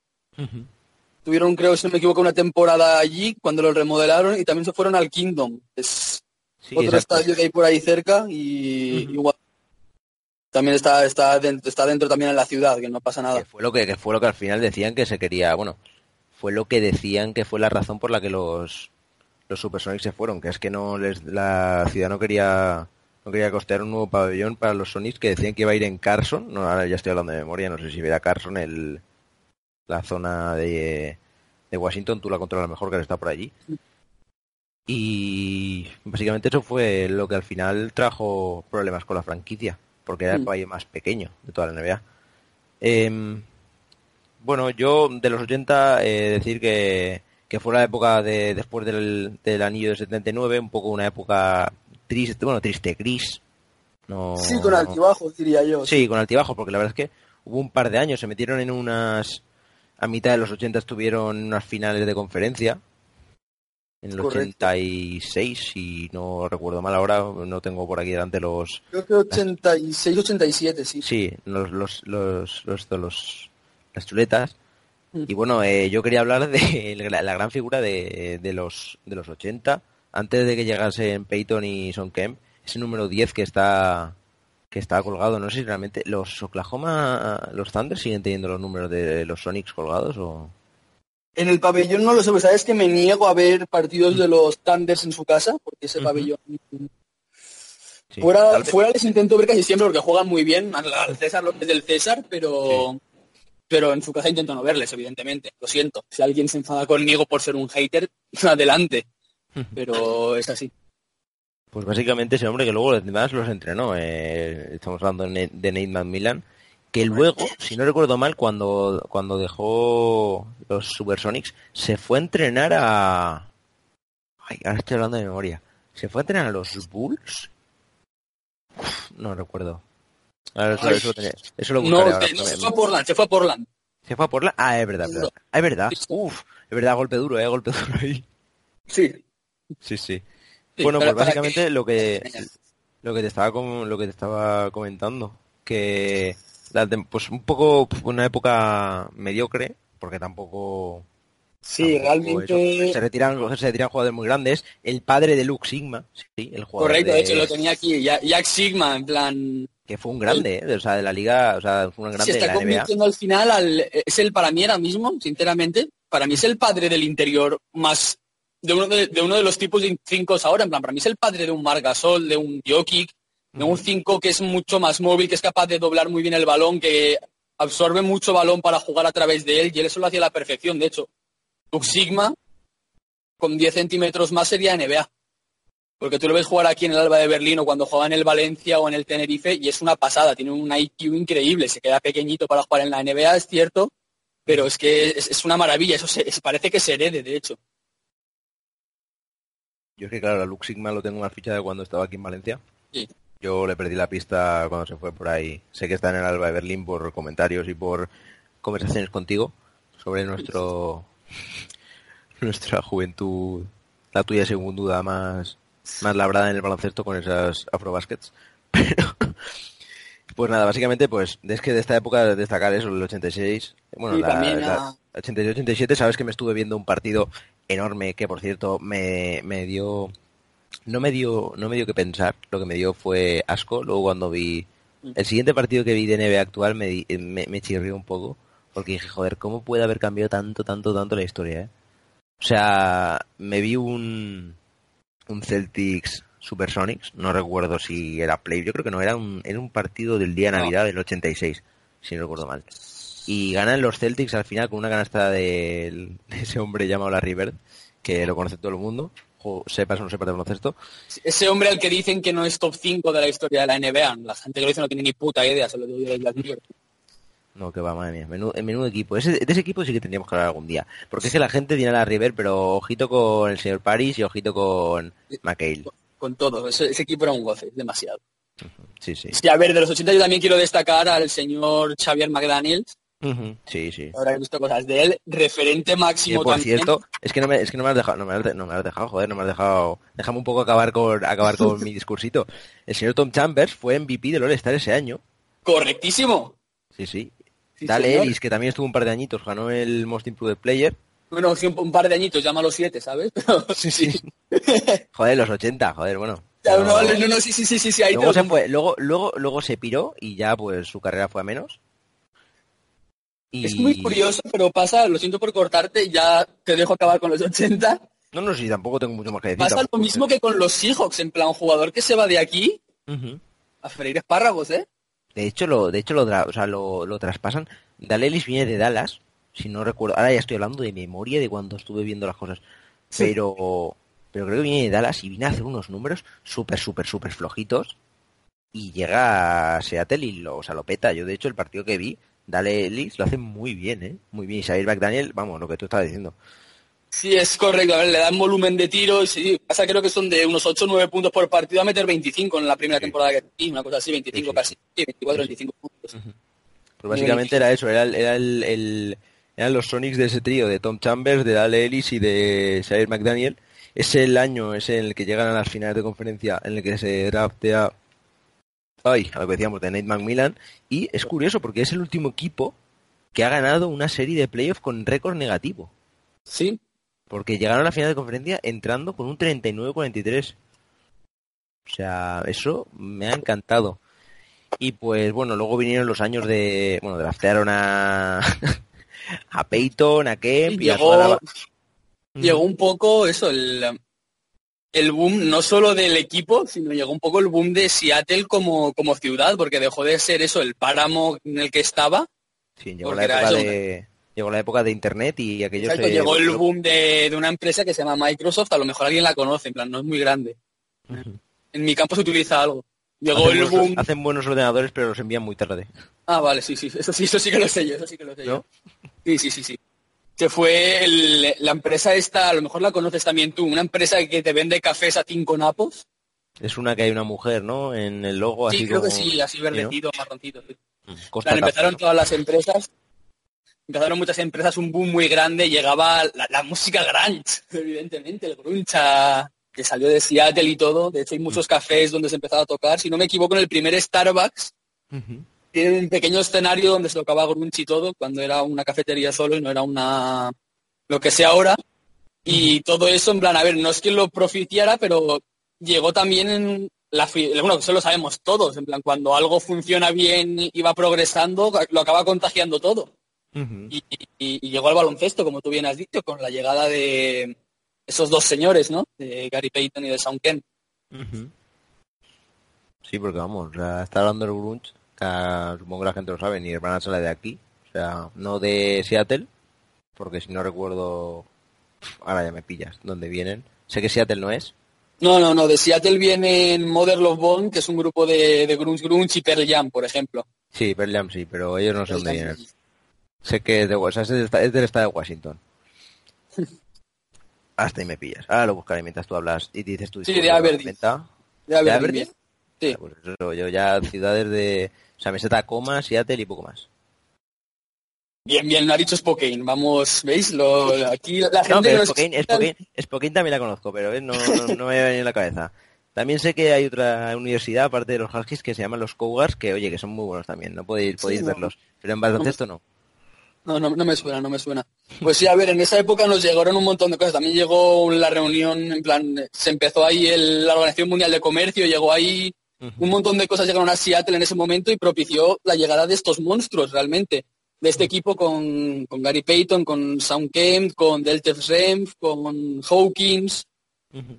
tuvieron creo, si no me equivoco, una temporada allí cuando lo remodelaron y también se fueron al Kingdom. Es Sí, otro exacto. estadio que hay por ahí cerca y igual. También está, está, dentro, está dentro también en la ciudad, que no pasa nada. Que fue lo que, que fue lo que al final decían que se quería, bueno, fue lo que decían que fue la razón por la que los los Supersonics se fueron, que es que no les la ciudad no quería no quería costear un nuevo pabellón para los Sonics que decían que iba a ir en Carson, no ahora ya estoy hablando de memoria, no sé si era Carson el la zona de, de Washington, tú la controlas mejor que está por allí. Y básicamente eso fue lo que al final trajo problemas con la franquicia, porque era el Mm. país más pequeño de toda la NBA. Em, bueno, yo de los 80 eh, decir que, que fue la época de después del, del anillo de 79, un poco una época triste, bueno, triste, gris. No, Sí, con altibajos, diría yo. Sí, con altibajos, porque la verdad es que hubo un par de años, se metieron en unas... A mitad de los 80 estuvieron unas finales de conferencia. En el Correcto. 86, si no recuerdo mal ahora, no tengo por aquí delante los... Creo que 86, 87, sí. Sí, los, los, los, los, los- las chuletas. Y bueno, eh, yo quería hablar de [LAUGHS] la, gran figura de, de los de los 80, antes de que llegasen Peyton y Son Kemp, ese número 10 que está que está colgado, no sé si realmente los Oklahoma, los Thunder siguen teniendo los números de los Sonics colgados o En el pabellón no lo sé, pues sabes que me niego a ver partidos de los Thunders en su casa, porque ese pabellón... Sí, fuera, fuera les intento ver casi siempre porque juegan muy bien, al, al César lo que es del César, pero... Pero en su casa intento no verles, evidentemente. Lo siento. Si alguien se enfada conmigo por ser un hater, [LAUGHS] adelante. Pero es así. Pues básicamente ese hombre que luego además los entrenó. eh, estamos hablando de Nate McMillan. Que luego, si no recuerdo mal, cuando, cuando dejó los Supersonics, se fue a entrenar a... Ay, ahora estoy hablando de memoria. ¿Se fue a entrenar a los Bulls? Uf, no recuerdo. Ahora eso, lo tenía- eso lo No, ahora. no, se fue a Portland, se fue a Portland. ¿Se fue a Portland? Ah, es verdad, es verdad. Ah, es verdad. Uf, es verdad, golpe duro, eh, golpe [LAUGHS] duro ahí. Sí. Sí, sí. Sí, bueno, pues básicamente que- lo que [LAUGHS] lo que te estaba lo que te estaba comentando que la pues un poco pues, una época mediocre porque tampoco Sí, tampoco realmente... eso. se retiran se retiran jugadores muy grandes el padre de Luke Sigma sí el jugador Correcto, de- de hecho lo tenía aquí. Jack Sigma, en plan... que fue un grande ¿eh? o sea de la liga o sea fue un grande Se de está la NBA convirtiendo al final al... Es el, para mí ahora mismo, sinceramente, para mí es el padre del interior más... De uno de, de uno de los tipos de cinco ahora, en plan, para mí es el padre de un Margasol, de un Jokic, de un 5 que es mucho más móvil, que es capaz de doblar muy bien el balón, que absorbe mucho balón para jugar a través de él, y él eso lo hacía a la perfección. De hecho, Luke Sigma, con 10 centímetros más, sería NBA. Porque tú lo ves jugar aquí en el Alba de Berlín o cuando juega en el Valencia o en el Tenerife y es una pasada, tiene un IQ increíble, se queda pequeñito para jugar en la NBA, es cierto, pero es que es, es una maravilla, eso se- es- parece que se herede, de hecho. yo es que claro a Luke Sigma lo tengo más ficha de cuando estaba aquí en Valencia Sí. yo le perdí la pista cuando se fue por ahí sé que está en el Alba de Berlín por comentarios y por conversaciones contigo sobre nuestro [LAUGHS] nuestra juventud, la tuya sin duda más, más labrada en el baloncesto con esas afrobaskets. [LAUGHS] Pero, pues nada, básicamente, pues es que de esta época destacar eso, el 86, bueno, Y la, la a- 86-87, sabes que me estuve viendo un partido enorme que, por cierto, me, me dio, no me dio, no me dio que pensar, lo que me dio fue asco, luego cuando vi el siguiente partido que vi de NBA actual me, di- me, me chirrió un poco, porque dije, joder, ¿cómo puede haber cambiado tanto, tanto, tanto la historia, eh? O sea, me vi un, un Celtics Supersonics, no recuerdo si era play, yo creo que no, era un, era un partido del día de No. Navidad del 86, si no recuerdo mal. Y ganan los Celtics al final con una canasta de ese hombre llamado Larry Bird, que lo conoce todo el mundo, o sepas o no sepas de baloncesto. Ese hombre al que dicen que no es top 5 de la historia de la NBA, la gente que lo dice no tiene ni puta idea, se lo digo yo desde No, que va, madre mía. Menudo, menudo equipo. Ese, de ese equipo sí que tendríamos que hablar algún día. Porque es que la gente tiene a la River, pero ojito con el señor Paris y ojito con McHale. Con todo, ese, ese equipo era un goce, demasiado. Sí, sí. Sí, a ver, de los 80 yo también quiero destacar al señor Xavier McDaniels, Sí, sí. ahora he visto cosas de él, referente máximo por también. cierto, es que no me, es que no me has dejado, no me has, no me has dejado, joder, no me has dejado. Déjame un poco acabar con, acabar con [LAUGHS] mi discursito. El señor Tom Chambers fue MVP del All-Star ese año. Correctísimo. Sí, sí. Sí, Dale señor. Ellis, que también estuvo un par de añitos, ganó el Most Improved Player. Bueno, sí, un, par de añitos, llámalo siete, ¿sabes? [LAUGHS] Pero, Sí, sí. Joder, los 80, joder, bueno. Ya, no, no, no, sí, sí, sí, sí, sí, ahí luego, te lo se fue, luego, luego, luego se piró y ya pues su carrera fue a menos. Y... Es muy curioso, pero pasa, lo siento por cortarte, ya te dejo acabar con los 80. No, no, sí, tampoco tengo mucho más que decir. Pasa lo mismo que con los Seahawks, en plan, jugador que se va de aquí a freír espárragos, ¿eh? De hecho, lo, de hecho lo, o sea, lo, lo traspasan. Dalelis viene de Dallas, si no recuerdo. Ahora ya estoy hablando de memoria de cuando estuve viendo las cosas. Sí. Pero, pero creo que viene de Dallas y viene a hacer unos números súper, súper, súper flojitos. Y llega a Seattle y lo, o sea, lo peta. Yo, de hecho, el partido que vi, Dalelis lo hace muy bien, ¿eh? Muy bien. Y Xavier McDaniel, vamos, lo que tú estabas diciendo. Sí, es correcto. A ver, le dan volumen de tiro y sí, pasa creo que son de unos 8 o 9 puntos por partido a meter 25 en la primera temporada que sí, una cosa así, 25 Sí, sí. casi. Sí, 24, Sí, sí. 25 puntos. Pues básicamente era eso, era, el- era el, el- eran los Sonics de ese trío, de Tom Chambers, de Dale Ellis y de Xavier McDaniel. Es el año, es el que llegan a las finales de conferencia, en el que se draftea, ay, a lo que decíamos, de Nate McMillan. Y es curioso porque es el último equipo que ha ganado una serie de playoffs con récord negativo. Sí, Porque llegaron a la final de conferencia entrando con un 39-43. O sea, eso me ha encantado. Y pues bueno, luego vinieron los años de... Bueno, draftearon a... [LAUGHS] a Peyton, a Kemp y a llegó, llegó un poco eso, el, el boom no solo del equipo, sino llegó un poco el boom de Seattle como, como ciudad, porque dejó de ser eso, el páramo en el que estaba. Sí, llegó la era época eso, de... Llegó la época de internet y aquello Exacto, se... llegó el boom de, de una empresa que se llama Microsoft, a lo mejor alguien la conoce, en plan, no es muy grande. Ujú. En mi campo se utiliza algo. Llegó Hacen el buenos, boom. hacen buenos ordenadores pero los envían muy tarde. Ah, vale, sí, sí, eso sí, eso sí que lo sé yo, eso sí que lo sé ¿No? yo. Sí, sí, sí, sí. Que fue el- la empresa esta, a lo mejor la conoces también tú, una empresa que te vende cafés a cinco napos. Es una que hay una mujer, ¿no? En el logo Sí, así creo que como- sí, así ¿no? verdecido, marroncito. sí. Mm, plan, empezaron ¿no? todas las empresas, empezaron muchas empresas, un boom muy grande, llegaba la, la música grunge, [LAUGHS] evidentemente, el grunge a- que salió de Seattle y todo. De hecho, hay muchos cafés donde se empezaba a tocar. Si no me equivoco, en el primer Starbucks tiene un pequeño escenario donde se tocaba grunge y todo, cuando era una cafetería solo y no era una lo que sea ahora. Y todo eso, en plan, a ver, no es que lo propiciara, pero llegó también en la bueno, eso lo sabemos todos, en plan, cuando algo funciona bien y va progresando, lo acaba contagiando todo. Y, y- y llegó al baloncesto, como tú bien has dicho, con la llegada de esos dos señores, ¿no? De Gary Payton y de Sean Kemp. Ujú. Sí, porque vamos, o sea, está hablando del grunge, que supongo que la gente lo sabe, ni hermana sale de aquí, o sea, no de Seattle, porque si no recuerdo, ahora ya me pillas, dónde vienen. Sé que Seattle no es, No, no, no, de Seattle vienen Mother Love Bone, que es un grupo de, de grunge grunge y Pearl Jam, por ejemplo. sí, Pearl Jam sí, pero ellos no sé dónde vienen. Sé que es, de, o sea, es, del, esta- es del estado de Washington. [LAUGHS] Hasta ahí me pillas. Ahora lo buscaré mientras tú hablas y dices tu Sí, de Aberdeen. De Aberdeen. Sí. Pues eso, yo ya ciudades de, o sea, meseta coma, Seattle y poco más. Bien, bien, no ha dicho Spokane. Vamos, ¿veis? Lo, aquí la gente No, pero Spokane, Spokane, Spokane también la conozco, pero eh, no, no, no me ha venido en la cabeza. También sé que hay otra universidad, aparte de los Huskies, que se llaman los Cougars, que oye, que son muy buenos también, no podéis, podéis verlos. Pero en baloncesto no. No, no, no me suena, no me suena. Pues sí, a ver, en esa época nos llegaron un montón de cosas. También llegó la reunión, en plan, se empezó ahí el- la Organización Mundial de Comercio, llegó ahí un montón de cosas llegaron a Seattle en ese momento y propició la llegada de estos monstruos realmente. De este equipo con, con Gary Payton, con Sean Kemp, con Deltef Remf, con Hawkins.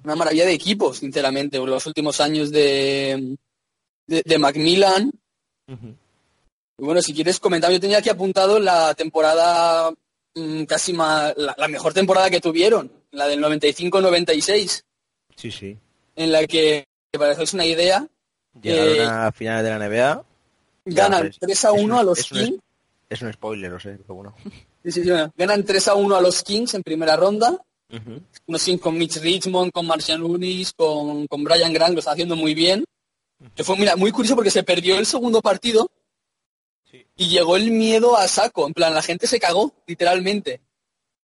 Una maravilla de equipos, sinceramente, los últimos años de, de, de Macmillan. Y bueno, si quieres comentar, yo tenía aquí apuntado la temporada mm, casi más, la, la mejor temporada que tuvieron, la del 95-96, Sí, sí. en la que, para que os hagáis una idea, Llegaron Eh, a finales de la NBA. Ya, ganan pues, 3 a es 1 un- a los es un- Kings. Es un spoiler, lo sé, pero bueno. Sí, sí, sí, bueno, ganan 3 a 1 a los Kings en primera ronda. Ujú. Unos Kings con Mitch Richmond, con Marcian Lunis, con, con Brian Grant, lo está haciendo muy bien. Que fue, mira, muy curioso porque se perdió el segundo partido y llegó el miedo a saco. En plan, la gente se cagó, literalmente.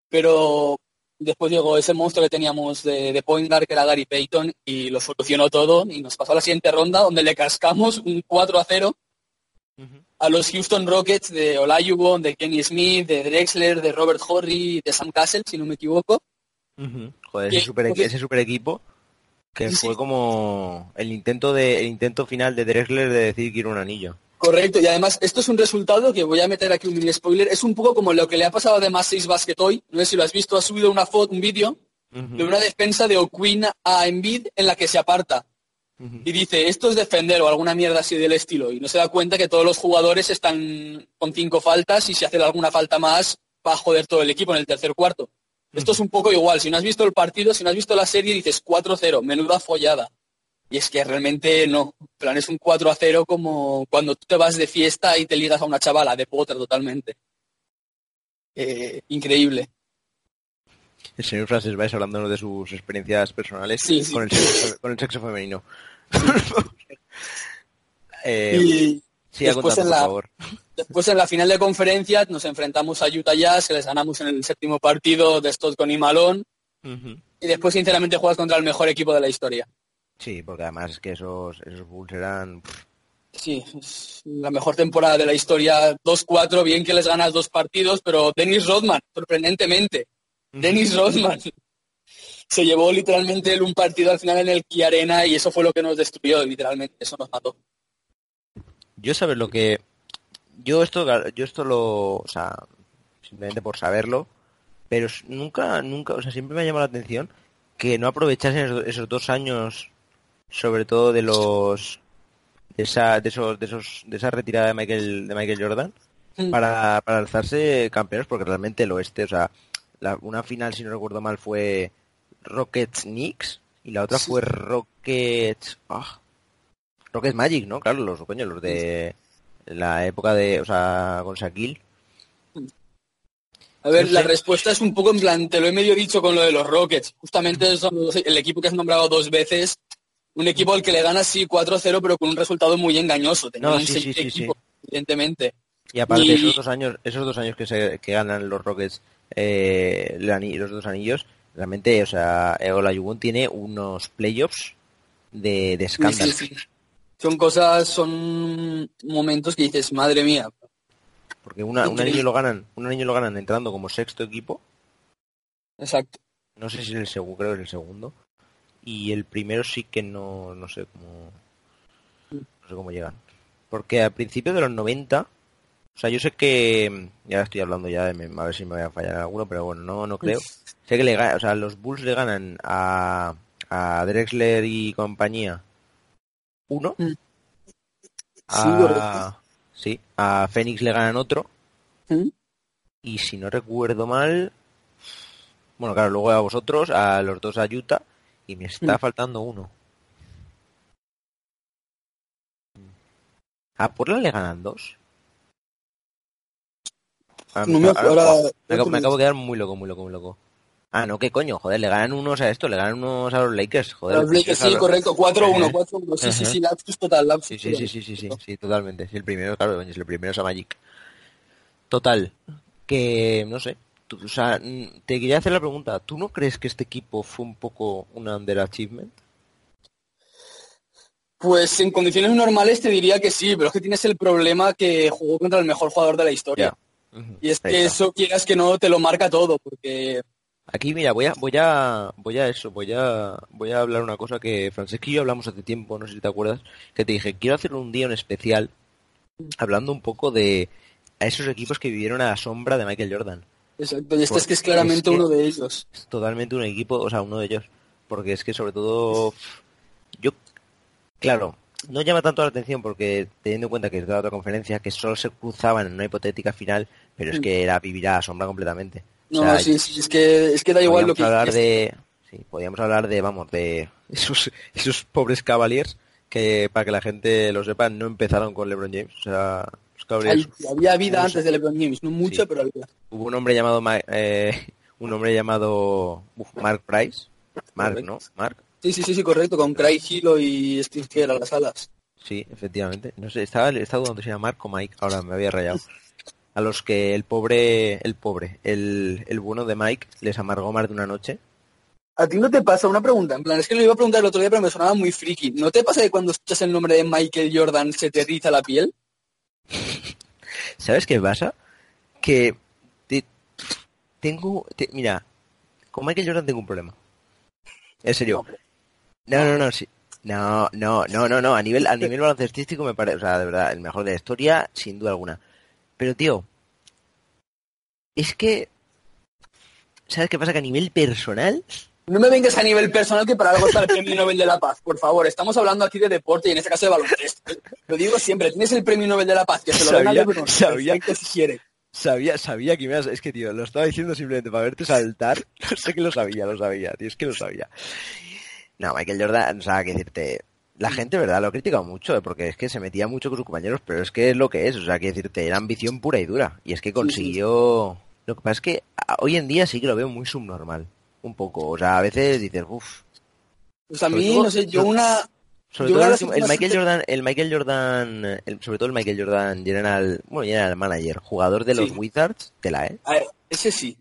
Pero después llegó ese monstruo que teníamos de, de point guard, que era Gary Payton, y lo solucionó todo y nos pasó a la siguiente ronda donde le cascamos un 4 a 0 a los Houston Rockets de Olajuwon, de Kenny Smith, de Drexler, de Robert Horry, de Sam Cassell, si no me equivoco. Joder, Y- ese super, ese super equipo. Que Sí, fue como el intento de el intento final de Drexler de decir que quiere un anillo. Correcto, y además esto es un resultado que voy a meter aquí un mini spoiler, es un poco como lo que le ha pasado a más 6 Basket hoy, no sé si lo has visto, ha subido una foto, un vídeo de una defensa de O'Quinn a Embiid en la que se aparta. Y dice, esto es defender o alguna mierda así del estilo, y no se da cuenta que todos los jugadores están con cinco faltas y si hace alguna falta más va a joder todo el equipo en el tercer cuarto. Esto es un poco igual, si no has visto el partido, si no has visto la serie, dices 4-0, menuda follada. Y es que realmente no. Plan, es un 4 a 0 como cuando tú te vas de fiesta y te ligas a una chavala de Potter totalmente. Eh, increíble. El señor Francis Weiss hablándonos de sus experiencias personales Sí, sí. Con, el sexo, con el sexo femenino. [LAUGHS] eh, Y siga después contando, en por la- favor. después en la final de conferencia nos enfrentamos a Utah Jazz, que les ganamos en el séptimo partido de Stockton y Malone. Y después, sinceramente, juegas contra el mejor equipo de la historia. Sí, porque además es que esos, esos Bulls eran... Sí, la mejor temporada de la historia. 2-4, bien que les ganas dos partidos, pero Dennis Rodman, sorprendentemente. Dennis Rodman [LAUGHS] se llevó literalmente un partido al final en el Kia Arena y eso fue lo que nos destruyó, literalmente. Eso nos mató. Yo sabes lo que... Yo esto, yo esto lo... O sea, simplemente por saberlo, pero nunca, nunca, o sea, siempre me ha llamado la atención que no aprovechasen esos dos años, sobre todo de los... De esa, de esos, de esos, de esa retirada de Michael, de Michael Jordan, para, para alzarse campeones, porque realmente el oeste, o sea, la- una final, si no recuerdo mal, fue Rockets Knicks y la otra Sí. fue Rockets, ah, Rockets Magic, ¿no? Claro, los coño, los de la época de, o sea, con Shaquille. A ver, No la sé. respuesta es un poco en plan, te lo he medio dicho con lo de los Rockets. Justamente son el equipo que has nombrado dos veces, un equipo al que le ganas sí 4-0, pero con un resultado muy engañoso. Tenía No, un sí, sí, sí, equipo, evidentemente. Y aparte, Y- esos dos años, esos dos años que se que ganan los Rockets, eh, los dos anillos, realmente, o sea, Olajuwon tiene unos playoffs de, de escándalo. Son cosas, son momentos que dices, madre mía. Porque una, un anillo lo ganan, un anillo lo ganan entrando como sexto equipo, Exacto. no sé si es el segundo, creo que es el segundo. Y el primero sí que no, no sé cómo, no sé cómo llegan. Porque a principios de los 90, o sea, yo sé que, ya estoy hablando ya, de, a ver si me voy a fallar alguno, pero bueno, no, no creo. Sé que le o sea, los Bulls le ganan a, a Drexler y compañía uno. Mm. A, sí, a Phoenix le ganan otro. ¿Mm? Y si no recuerdo mal, bueno, claro, luego a vosotros, a los dos a Utah, y me está Mm. faltando uno. A Portland le ganan dos. Ah, No me ahora- ahora- me acabo, me acabo de quedar muy loco, muy loco, muy loco. Ah, no, qué coño, joder, le ganan unos a esto, le ganan unos a los Lakers, joder. Los Lakers, sí, los- correcto, 4-1, Ajá. 4-1. Sí, sí, sí, lapsus total, lapsus Sí, sí, total. sí, sí, sí, sí, sí, totalmente. Sí, el primero, claro, el primero es a Magic. Total, que, no sé, tú- o sea, te quería hacer la pregunta, ¿tú no crees que este equipo fue un poco un underachievement? Pues en condiciones normales te diría que sí, pero es que tienes el problema que jugó contra el mejor jugador de la historia. Y es que eso quieras que no te lo marca todo, porque Aquí, mira, voy a, voy a, voy a eso, voy a, voy a hablar una cosa que Francesco y yo hablamos hace tiempo, no sé si te acuerdas, que te dije, quiero hacer un día en especial hablando un poco de a esos equipos que vivieron a la sombra de Michael Jordan. Exacto, y este Pues es que es claramente es que- uno de ellos. Es totalmente un equipo, o sea, uno de ellos, porque es que sobre todo, yo, claro, no llama tanto la atención porque teniendo en cuenta que es de la otra conferencia, que solo se cruzaban en una hipotética final, pero es Mm. que era vivir a la sombra completamente. O No, sea, sí, sí, es que, es que da igual lo que hablar de sí, podíamos hablar de vamos de [LAUGHS] esos esos pobres Cavaliers que para que la gente lo sepa no empezaron con LeBron James o sea había vida antes de LeBron James, no mucha, Sí. pero había. hubo un hombre llamado Ma- eh, [LAUGHS] un hombre llamado uf, Mark Price Mark Correcto. no Mark Sí, sí, sí, sí, correcto, con Craig Hilo y Steve Kerr a las alas. sí efectivamente no sé estaba estaba dudando si era Mark o Mike ahora me había rayado [LAUGHS] a los que el pobre el pobre el, el bueno de Mike les amargó más de una noche ¿A ti no te pasa una pregunta? En plan, es que lo iba a preguntar el otro día, pero me sonaba muy friki. ¿No te pasa que cuando escuchas el nombre de Michael Jordan se te riza la piel? ¿Sabes qué pasa? Que te- tengo, te- mira, con Michael Jordan tengo un problema. En serio, No, no, no, sí. No, no, no, no, no. A nivel, a nivel baloncestístico me parece, o sea, de verdad, el mejor de la historia, sin duda alguna. Pero, tío, es que, ¿sabes qué pasa? Que a nivel personal, No me vengas a nivel personal que para algo está el Premio Nobel de la Paz, por favor. Estamos hablando aquí de deporte y en este caso de baloncesto. Lo digo siempre, tienes el Premio Nobel de la Paz, que se lo Sabía- LeBron, sabía- perfecto si quiere. sabía, sabía que me ibas, es que, tío, lo estaba diciendo simplemente para verte saltar. [LAUGHS] No sé que lo sabía, lo sabía, tío, es que lo sabía. No, Michael Jordan, o sea, que decirte, la gente, ¿verdad? Lo ha criticado mucho, eh, porque es que se metía mucho con sus compañeros, pero es que es lo que es, o sea, que decirte, era ambición pura y dura. Y es que consiguió... Lo que pasa es que a- hoy en día sí que lo veo muy subnormal. Un poco, o sea, a veces dices, uff, Pues a mí, todo- no sé, yo una... Sobre yo todo el, Michael Jordan, el Michael Jordan, el- sobre todo el Michael Jordan General, bueno, General Manager, jugador de los Sí. Wizards, tela, ¿eh? a ver, ese sí.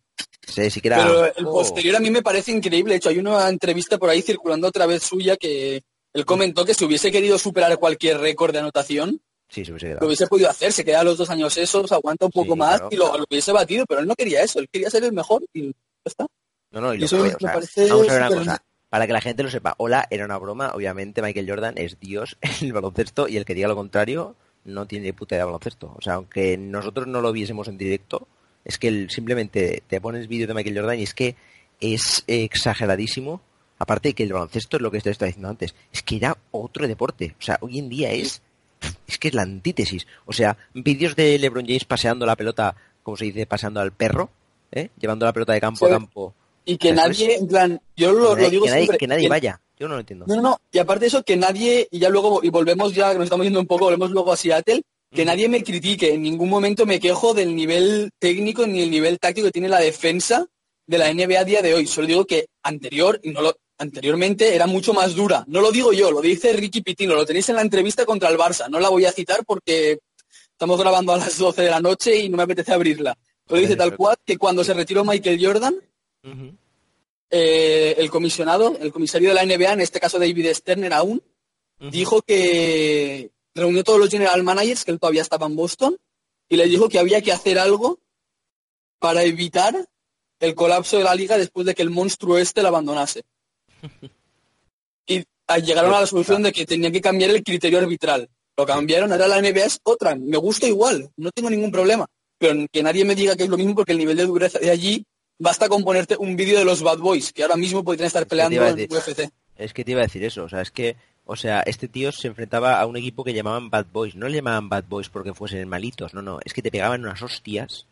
Sí, sí que era... Pero el oh, posterior a mí me parece increíble. De hecho, hay una entrevista por ahí circulando otra vez suya que él comentó que si hubiese querido superar cualquier récord de anotación, Sí, se hubiese lo hubiese podido hacer. Se queda los dos años esos, aguanta un poco Sí, más claro, y lo, lo hubiese batido, pero él no quería eso. Él quería ser el mejor y ya está. No, no, y lo eso fue, o sea, parece vamos a ver una cosa. Para que la gente lo sepa, hola, era una broma. Obviamente Michael Jordan es Dios en [LAUGHS] el baloncesto y el que diga lo contrario no tiene puta idea de baloncesto. O sea, aunque nosotros no lo viésemos en directo, es que el- simplemente te pones vídeo de Michael Jordan y es que es exageradísimo. Aparte de que el baloncesto es lo que te estaba diciendo antes, es que era otro deporte. O sea, hoy en día es es que es la antítesis. O sea, vídeos de LeBron James paseando la pelota, como se dice, paseando al perro, ¿eh? llevando la pelota de campo Sí. a campo. Y que nadie, en plan, yo lo, lo digo que nadie- siempre. que nadie que- vaya. Yo no lo entiendo. No, no, no. Y aparte de eso, que nadie, y ya luego, y volvemos ya, que nos estamos yendo un poco, volvemos luego a Seattle, que nadie me critique. En ningún momento me quejo del nivel técnico ni el nivel táctico que tiene la defensa de la NBA a día de hoy. Solo digo que anterior, y no lo, anteriormente era mucho más dura. No lo digo yo, lo dice Ricky Pitino, lo tenéis en la entrevista contra el Barça. No la voy a citar porque estamos grabando a las 12 de la noche y no me apetece abrirla. Pero dice tal cual que cuando se retiró Michael Jordan. Eh, el comisionado, el comisario de la NBA, en este caso David Stern aún, dijo que reunió todos los general managers, que él todavía estaba en Boston, y les dijo que había que hacer algo para evitar el colapso de la liga después de que el monstruo este la abandonase. [LAUGHS] Y llegaron a la solución de que tenían que cambiar el criterio arbitral. Lo cambiaron, ahora la NBA es otra. Me gusta igual, no tengo ningún problema. Pero que nadie me diga que es lo mismo porque el nivel de dureza de allí basta con ponerte un vídeo de los Bad Boys, que ahora mismo podrían estar peleando a en decir. UFC. Es que te iba a decir eso. O sea, es que, o sea, este tío se enfrentaba a un equipo que llamaban Bad Boys. No le llamaban Bad Boys porque fuesen malitos, no, no. Es que te pegaban unas hostias.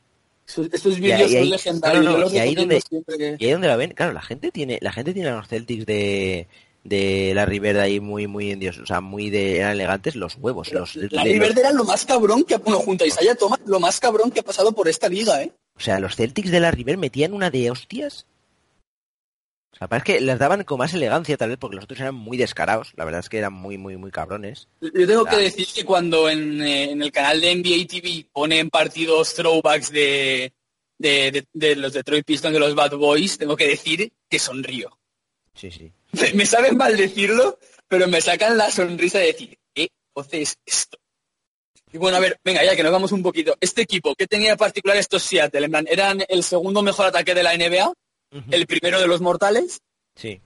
Estos, vídeos son legendarios. y ahí donde- siempre que- Y ahí donde la ven, claro, la gente tiene, la gente tiene a los Celtics de, de la Rivera ahí muy, muy en Dios, o sea, muy de, eran elegantes los huevos, los, La de- Riverde era lo más cabrón que, bueno, junto a Isaiah Thomas, lo más cabrón que ha pasado por esta liga, ¿eh? o sea, los Celtics de la River metían una de hostias. O sea, parece que les daban con más elegancia tal vez porque los otros eran muy descarados, la verdad es que eran muy, muy, muy cabrones. Yo tengo que decir que cuando en, eh, en el canal de NBA TV ponen partidos throwbacks de, de, de- de los Detroit Pistons de los Bad Boys, tengo que decir que sonrío. Sí, sí. Me, [LAUGHS] me sabe mal decirlo, pero me sacan la sonrisa de decir, ¿qué voce es esto? Y bueno, a ver, venga, ya que nos vamos un poquito. Este equipo, ¿qué tenía de particular estos Seattle? En plan, ¿Eran el segundo mejor ataque de la NBA? ¿El primero de los mortales? Sí.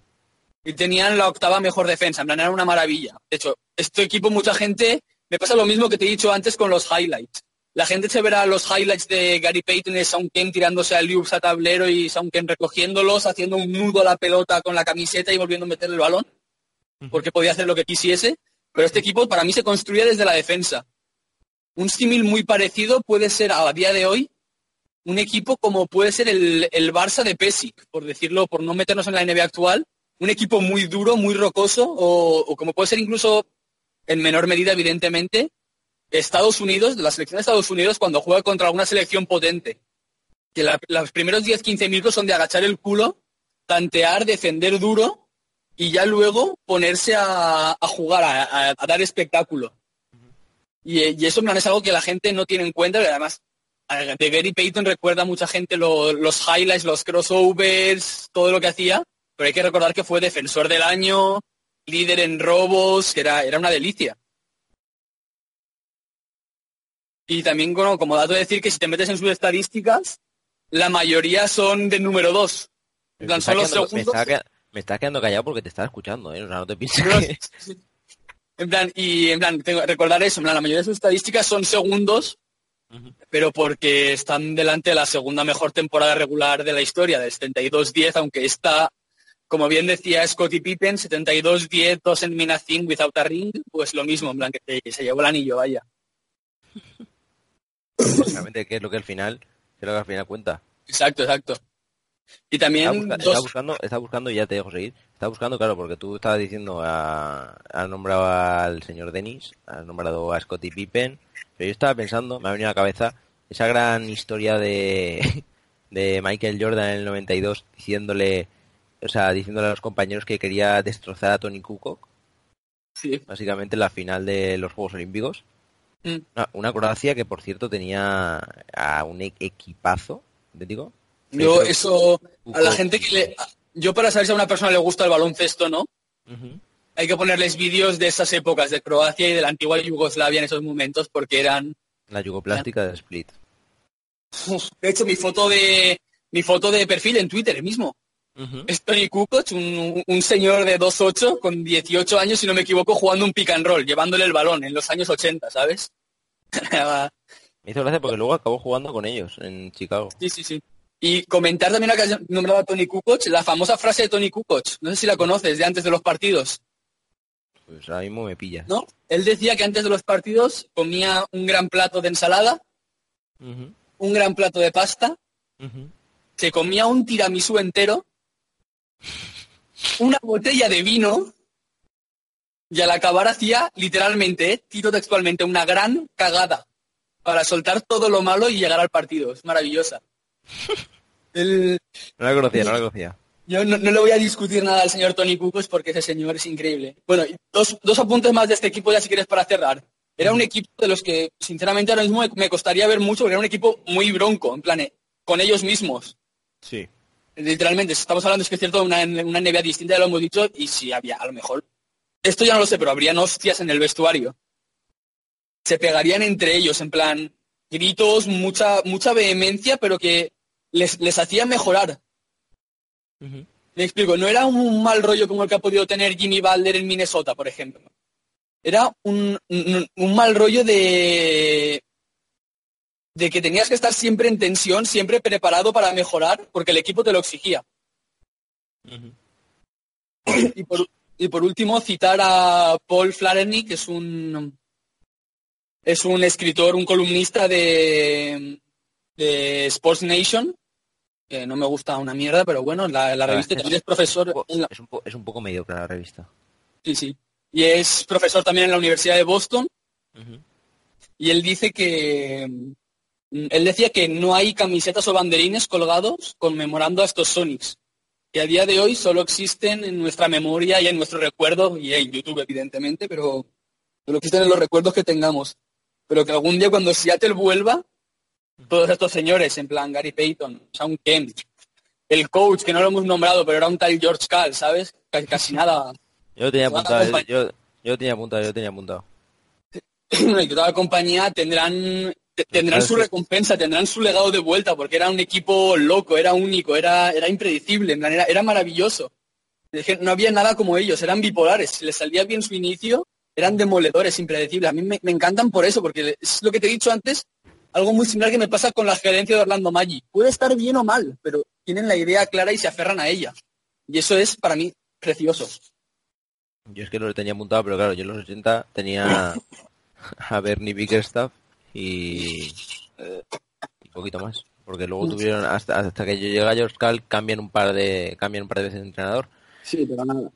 y tenían la octava mejor defensa, en plan, era una maravilla. De hecho, este equipo, mucha gente, me pasa lo mismo que te he dicho antes con los highlights. La gente se verá los highlights de Gary Payton y Sean Kemp tirándose a loops a tablero y Sean Kemp recogiéndolos, haciendo un nudo a la pelota con la camiseta y volviendo a meter el balón, porque podía hacer lo que quisiese. Pero este equipo para mí se construía desde la defensa. Un símil muy parecido puede ser a día de hoy un equipo como puede ser el, el Barça de Pesic, por decirlo, por no meternos en la NBA actual, un equipo muy duro, muy rocoso, o, o como puede ser incluso, en menor medida, evidentemente, Estados Unidos, la selección de Estados Unidos, cuando juega contra alguna selección potente, que los primeros 10-15 minutos son de agachar el culo, tantear, defender duro, y ya luego ponerse a, jugar, a, dar espectáculo. Y, y eso plan, es algo que la gente no tiene en cuenta, y además de Gary Payton recuerda a mucha gente lo- los highlights, los crossovers, todo lo que hacía, pero hay que recordar que fue defensor del año, líder en robos, que era una delicia. Y también como dato decir que si te metes en sus estadísticas, la mayoría son del número 2. En plan, son los Pensaba que- segundos. Me estás quedando callado porque te estás escuchando, ¿eh? O sea, no te [LAUGHS] pienses que... En plan, y en plan, tengo que recordar eso, en plan, la mayoría de sus estadísticas son segundos, pero porque están delante de la segunda mejor temporada regular de la historia, del 72-10, aunque esta, como bien decía Scottie Pippen, 72-10, dos en Minazin without a ring, pues lo mismo, en plan, que se, se llevó el anillo, vaya. [LAUGHS] Realmente, [LAUGHS] ¿qué es lo que al final, qué es lo que al final cuenta? Exacto, exacto. Y también busca- dos... estaba buscando, y ya te dejo seguir. Estaba buscando, claro, porque tú estabas diciendo, a, has nombrado al señor Dennis, has nombrado a Scottie Pippen, pero yo estaba pensando, me ha venido a la cabeza esa gran historia de, [LAUGHS] de Michael Jordan en el 92 diciéndole, o sea, diciéndole a los compañeros que quería destrozar a Tony Kukoc, Sí. básicamente en la final de los Juegos Olímpicos. Mm. Una, una Croacia que, por cierto, tenía a un e- equipazo, te digo. Yo eso, a la gente que le... Yo para saber si a una persona le gusta el baloncesto, ¿no? Hay que ponerles vídeos de esas épocas de Croacia y de la antigua Yugoslavia en esos momentos porque eran La yugoplástica de Split. Uf, de hecho, mi foto de mi foto de perfil en Twitter mismo. Es Tony Kukoc, un, un señor de 2'8 con 18 años, si no me equivoco, jugando un pick and roll, llevándole el balón en los años 80, ¿sabes? [LAUGHS] Me hizo gracia porque luego acabó jugando con ellos en Chicago. sí, sí, sí. Y comentar también que has nombrado a Tony Kukoc, la famosa frase de Tony Kukoc. No sé si la conoces, de antes de los partidos, Pues ahora mismo me pillas. ¿no? Él decía que antes de los partidos comía un gran plato de ensalada, un gran plato de pasta, se comía un tiramisú entero, una botella de vino y al acabar hacía literalmente, eh, tiro textualmente, una gran cagada para soltar todo lo malo y llegar al partido. Es maravillosa. [LAUGHS] El- No la conocía, no la conocía. yo no, no le voy a discutir nada al señor Tony Kukoc porque ese señor es increíble. Bueno, dos, dos apuntes más de este equipo ya si quieres para cerrar. Era un equipo de los que, sinceramente, ahora mismo me, me costaría ver mucho porque era un equipo muy bronco, en plan, eh, con ellos mismos. Sí. Literalmente, estamos hablando, es que es cierto, una, una NBA distinta, ya lo hemos dicho, y si había, a lo mejor, esto ya no lo sé, pero habrían hostias en el vestuario. Se pegarían entre ellos, en plan, gritos, mucha, mucha vehemencia, pero que les, les hacía mejorar. Me explico, no era un mal rollo como el que ha podido tener Jimmy Butler en Minnesota, por ejemplo. Era un, un- un mal rollo de, de que tenías que estar siempre en tensión, siempre preparado para mejorar, porque el equipo te lo exigía. Y por, y por último, citar a Paul Flaherty, que es un es un escritor, un columnista de, de Sports Nation, que no me gusta una mierda, pero bueno, la, la revista también es profesor en la- Es un, po- es un poco mediocre la revista. sí, sí. Y es profesor también en la Universidad de Boston, y él dice que él decía que no hay camisetas o banderines colgados conmemorando a estos Sonics, que a día de hoy solo existen en nuestra memoria y en nuestro recuerdo, y en YouTube evidentemente, pero solo existen en los recuerdos que tengamos. Pero que algún día cuando Seattle vuelva, todos estos señores, en plan Gary Payton, Sean Kemp, el coach, que no lo hemos nombrado, pero era un tal George Cal, ¿sabes? Casi, casi nada. Yo lo tenía apuntado, yo, tenía apuntado, yo tenía apuntado. [CLEARS THROAT] y toda la compañía tendrán te- tendrán su recompensa, tendrán su legado de vuelta, porque era un equipo loco, era único, era, era impredecible, era, era maravilloso. No había nada como ellos, eran bipolares, si les salía bien su inicio, eran demoledores, impredecibles. A mí me, me encantan por eso, porque es lo que te he dicho antes, algo muy similar que me pasa con la gerencia de Orlando Maggi. Puede estar bien o mal, pero tienen la idea clara y se aferran a ella. Y eso es, para mí, precioso. Yo es que lo tenía apuntado, pero claro, yo en los 80 tenía a Bernie Bickerstaff y, y poquito más. Porque luego tuvieron, hasta, hasta que yo llegué a George Cal, cambian un par de, cambian un par de veces de entrenador. Sí, pero nada.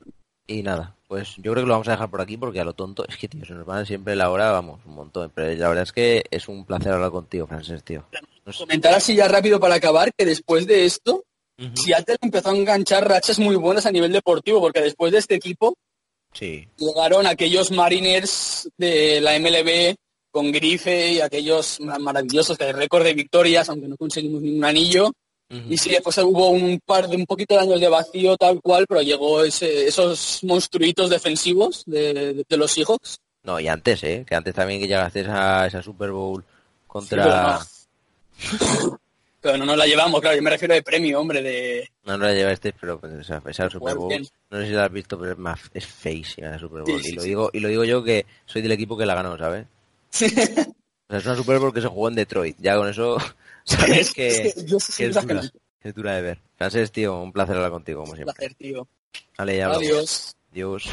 Y nada, pues yo creo que lo vamos a dejar por aquí porque a lo tonto, es que tío, se nos van siempre la hora, vamos, un montón. Pero la verdad es que es un placer hablar contigo, Francés, tío. No sé- Comentar así ya rápido para acabar que después de esto, Ujú. Seattle empezó a enganchar rachas muy buenas a nivel deportivo, porque después de este equipo Sí, llegaron aquellos Mariners de la MLB con Grife y aquellos ma- maravillosos que hay récord de victorias, aunque no conseguimos ningún anillo. Y sí, después hubo un par de un poquito de años de vacío tal cual, pero llegó ese- esos monstruitos defensivos de, de- de los Seahawks. No, y antes, ¿eh? Que antes también que llegaste a esa Super Bowl Sí, contra... pero, [LAUGHS] Pero no nos la llevamos, claro, yo me refiero de premio, hombre, de... No, no la llevasteis, pero pues, esa, esa Super Bowl, bien. no sé si la has visto, pero es, más, es feísima la Super Bowl. Sí, sí, y, lo digo, y lo digo yo que soy del equipo que la ganó, ¿sabes? O sea, es una Super Bowl que se jugó en Detroit. Ya con eso [LAUGHS] sabes que, [LAUGHS] Es que yo soy que es una dura. gente. Es dura de ver. Francés, tío, un placer hablar contigo, como Un siempre. placer, tío. Vale, ya hablamos. Adiós. Adiós.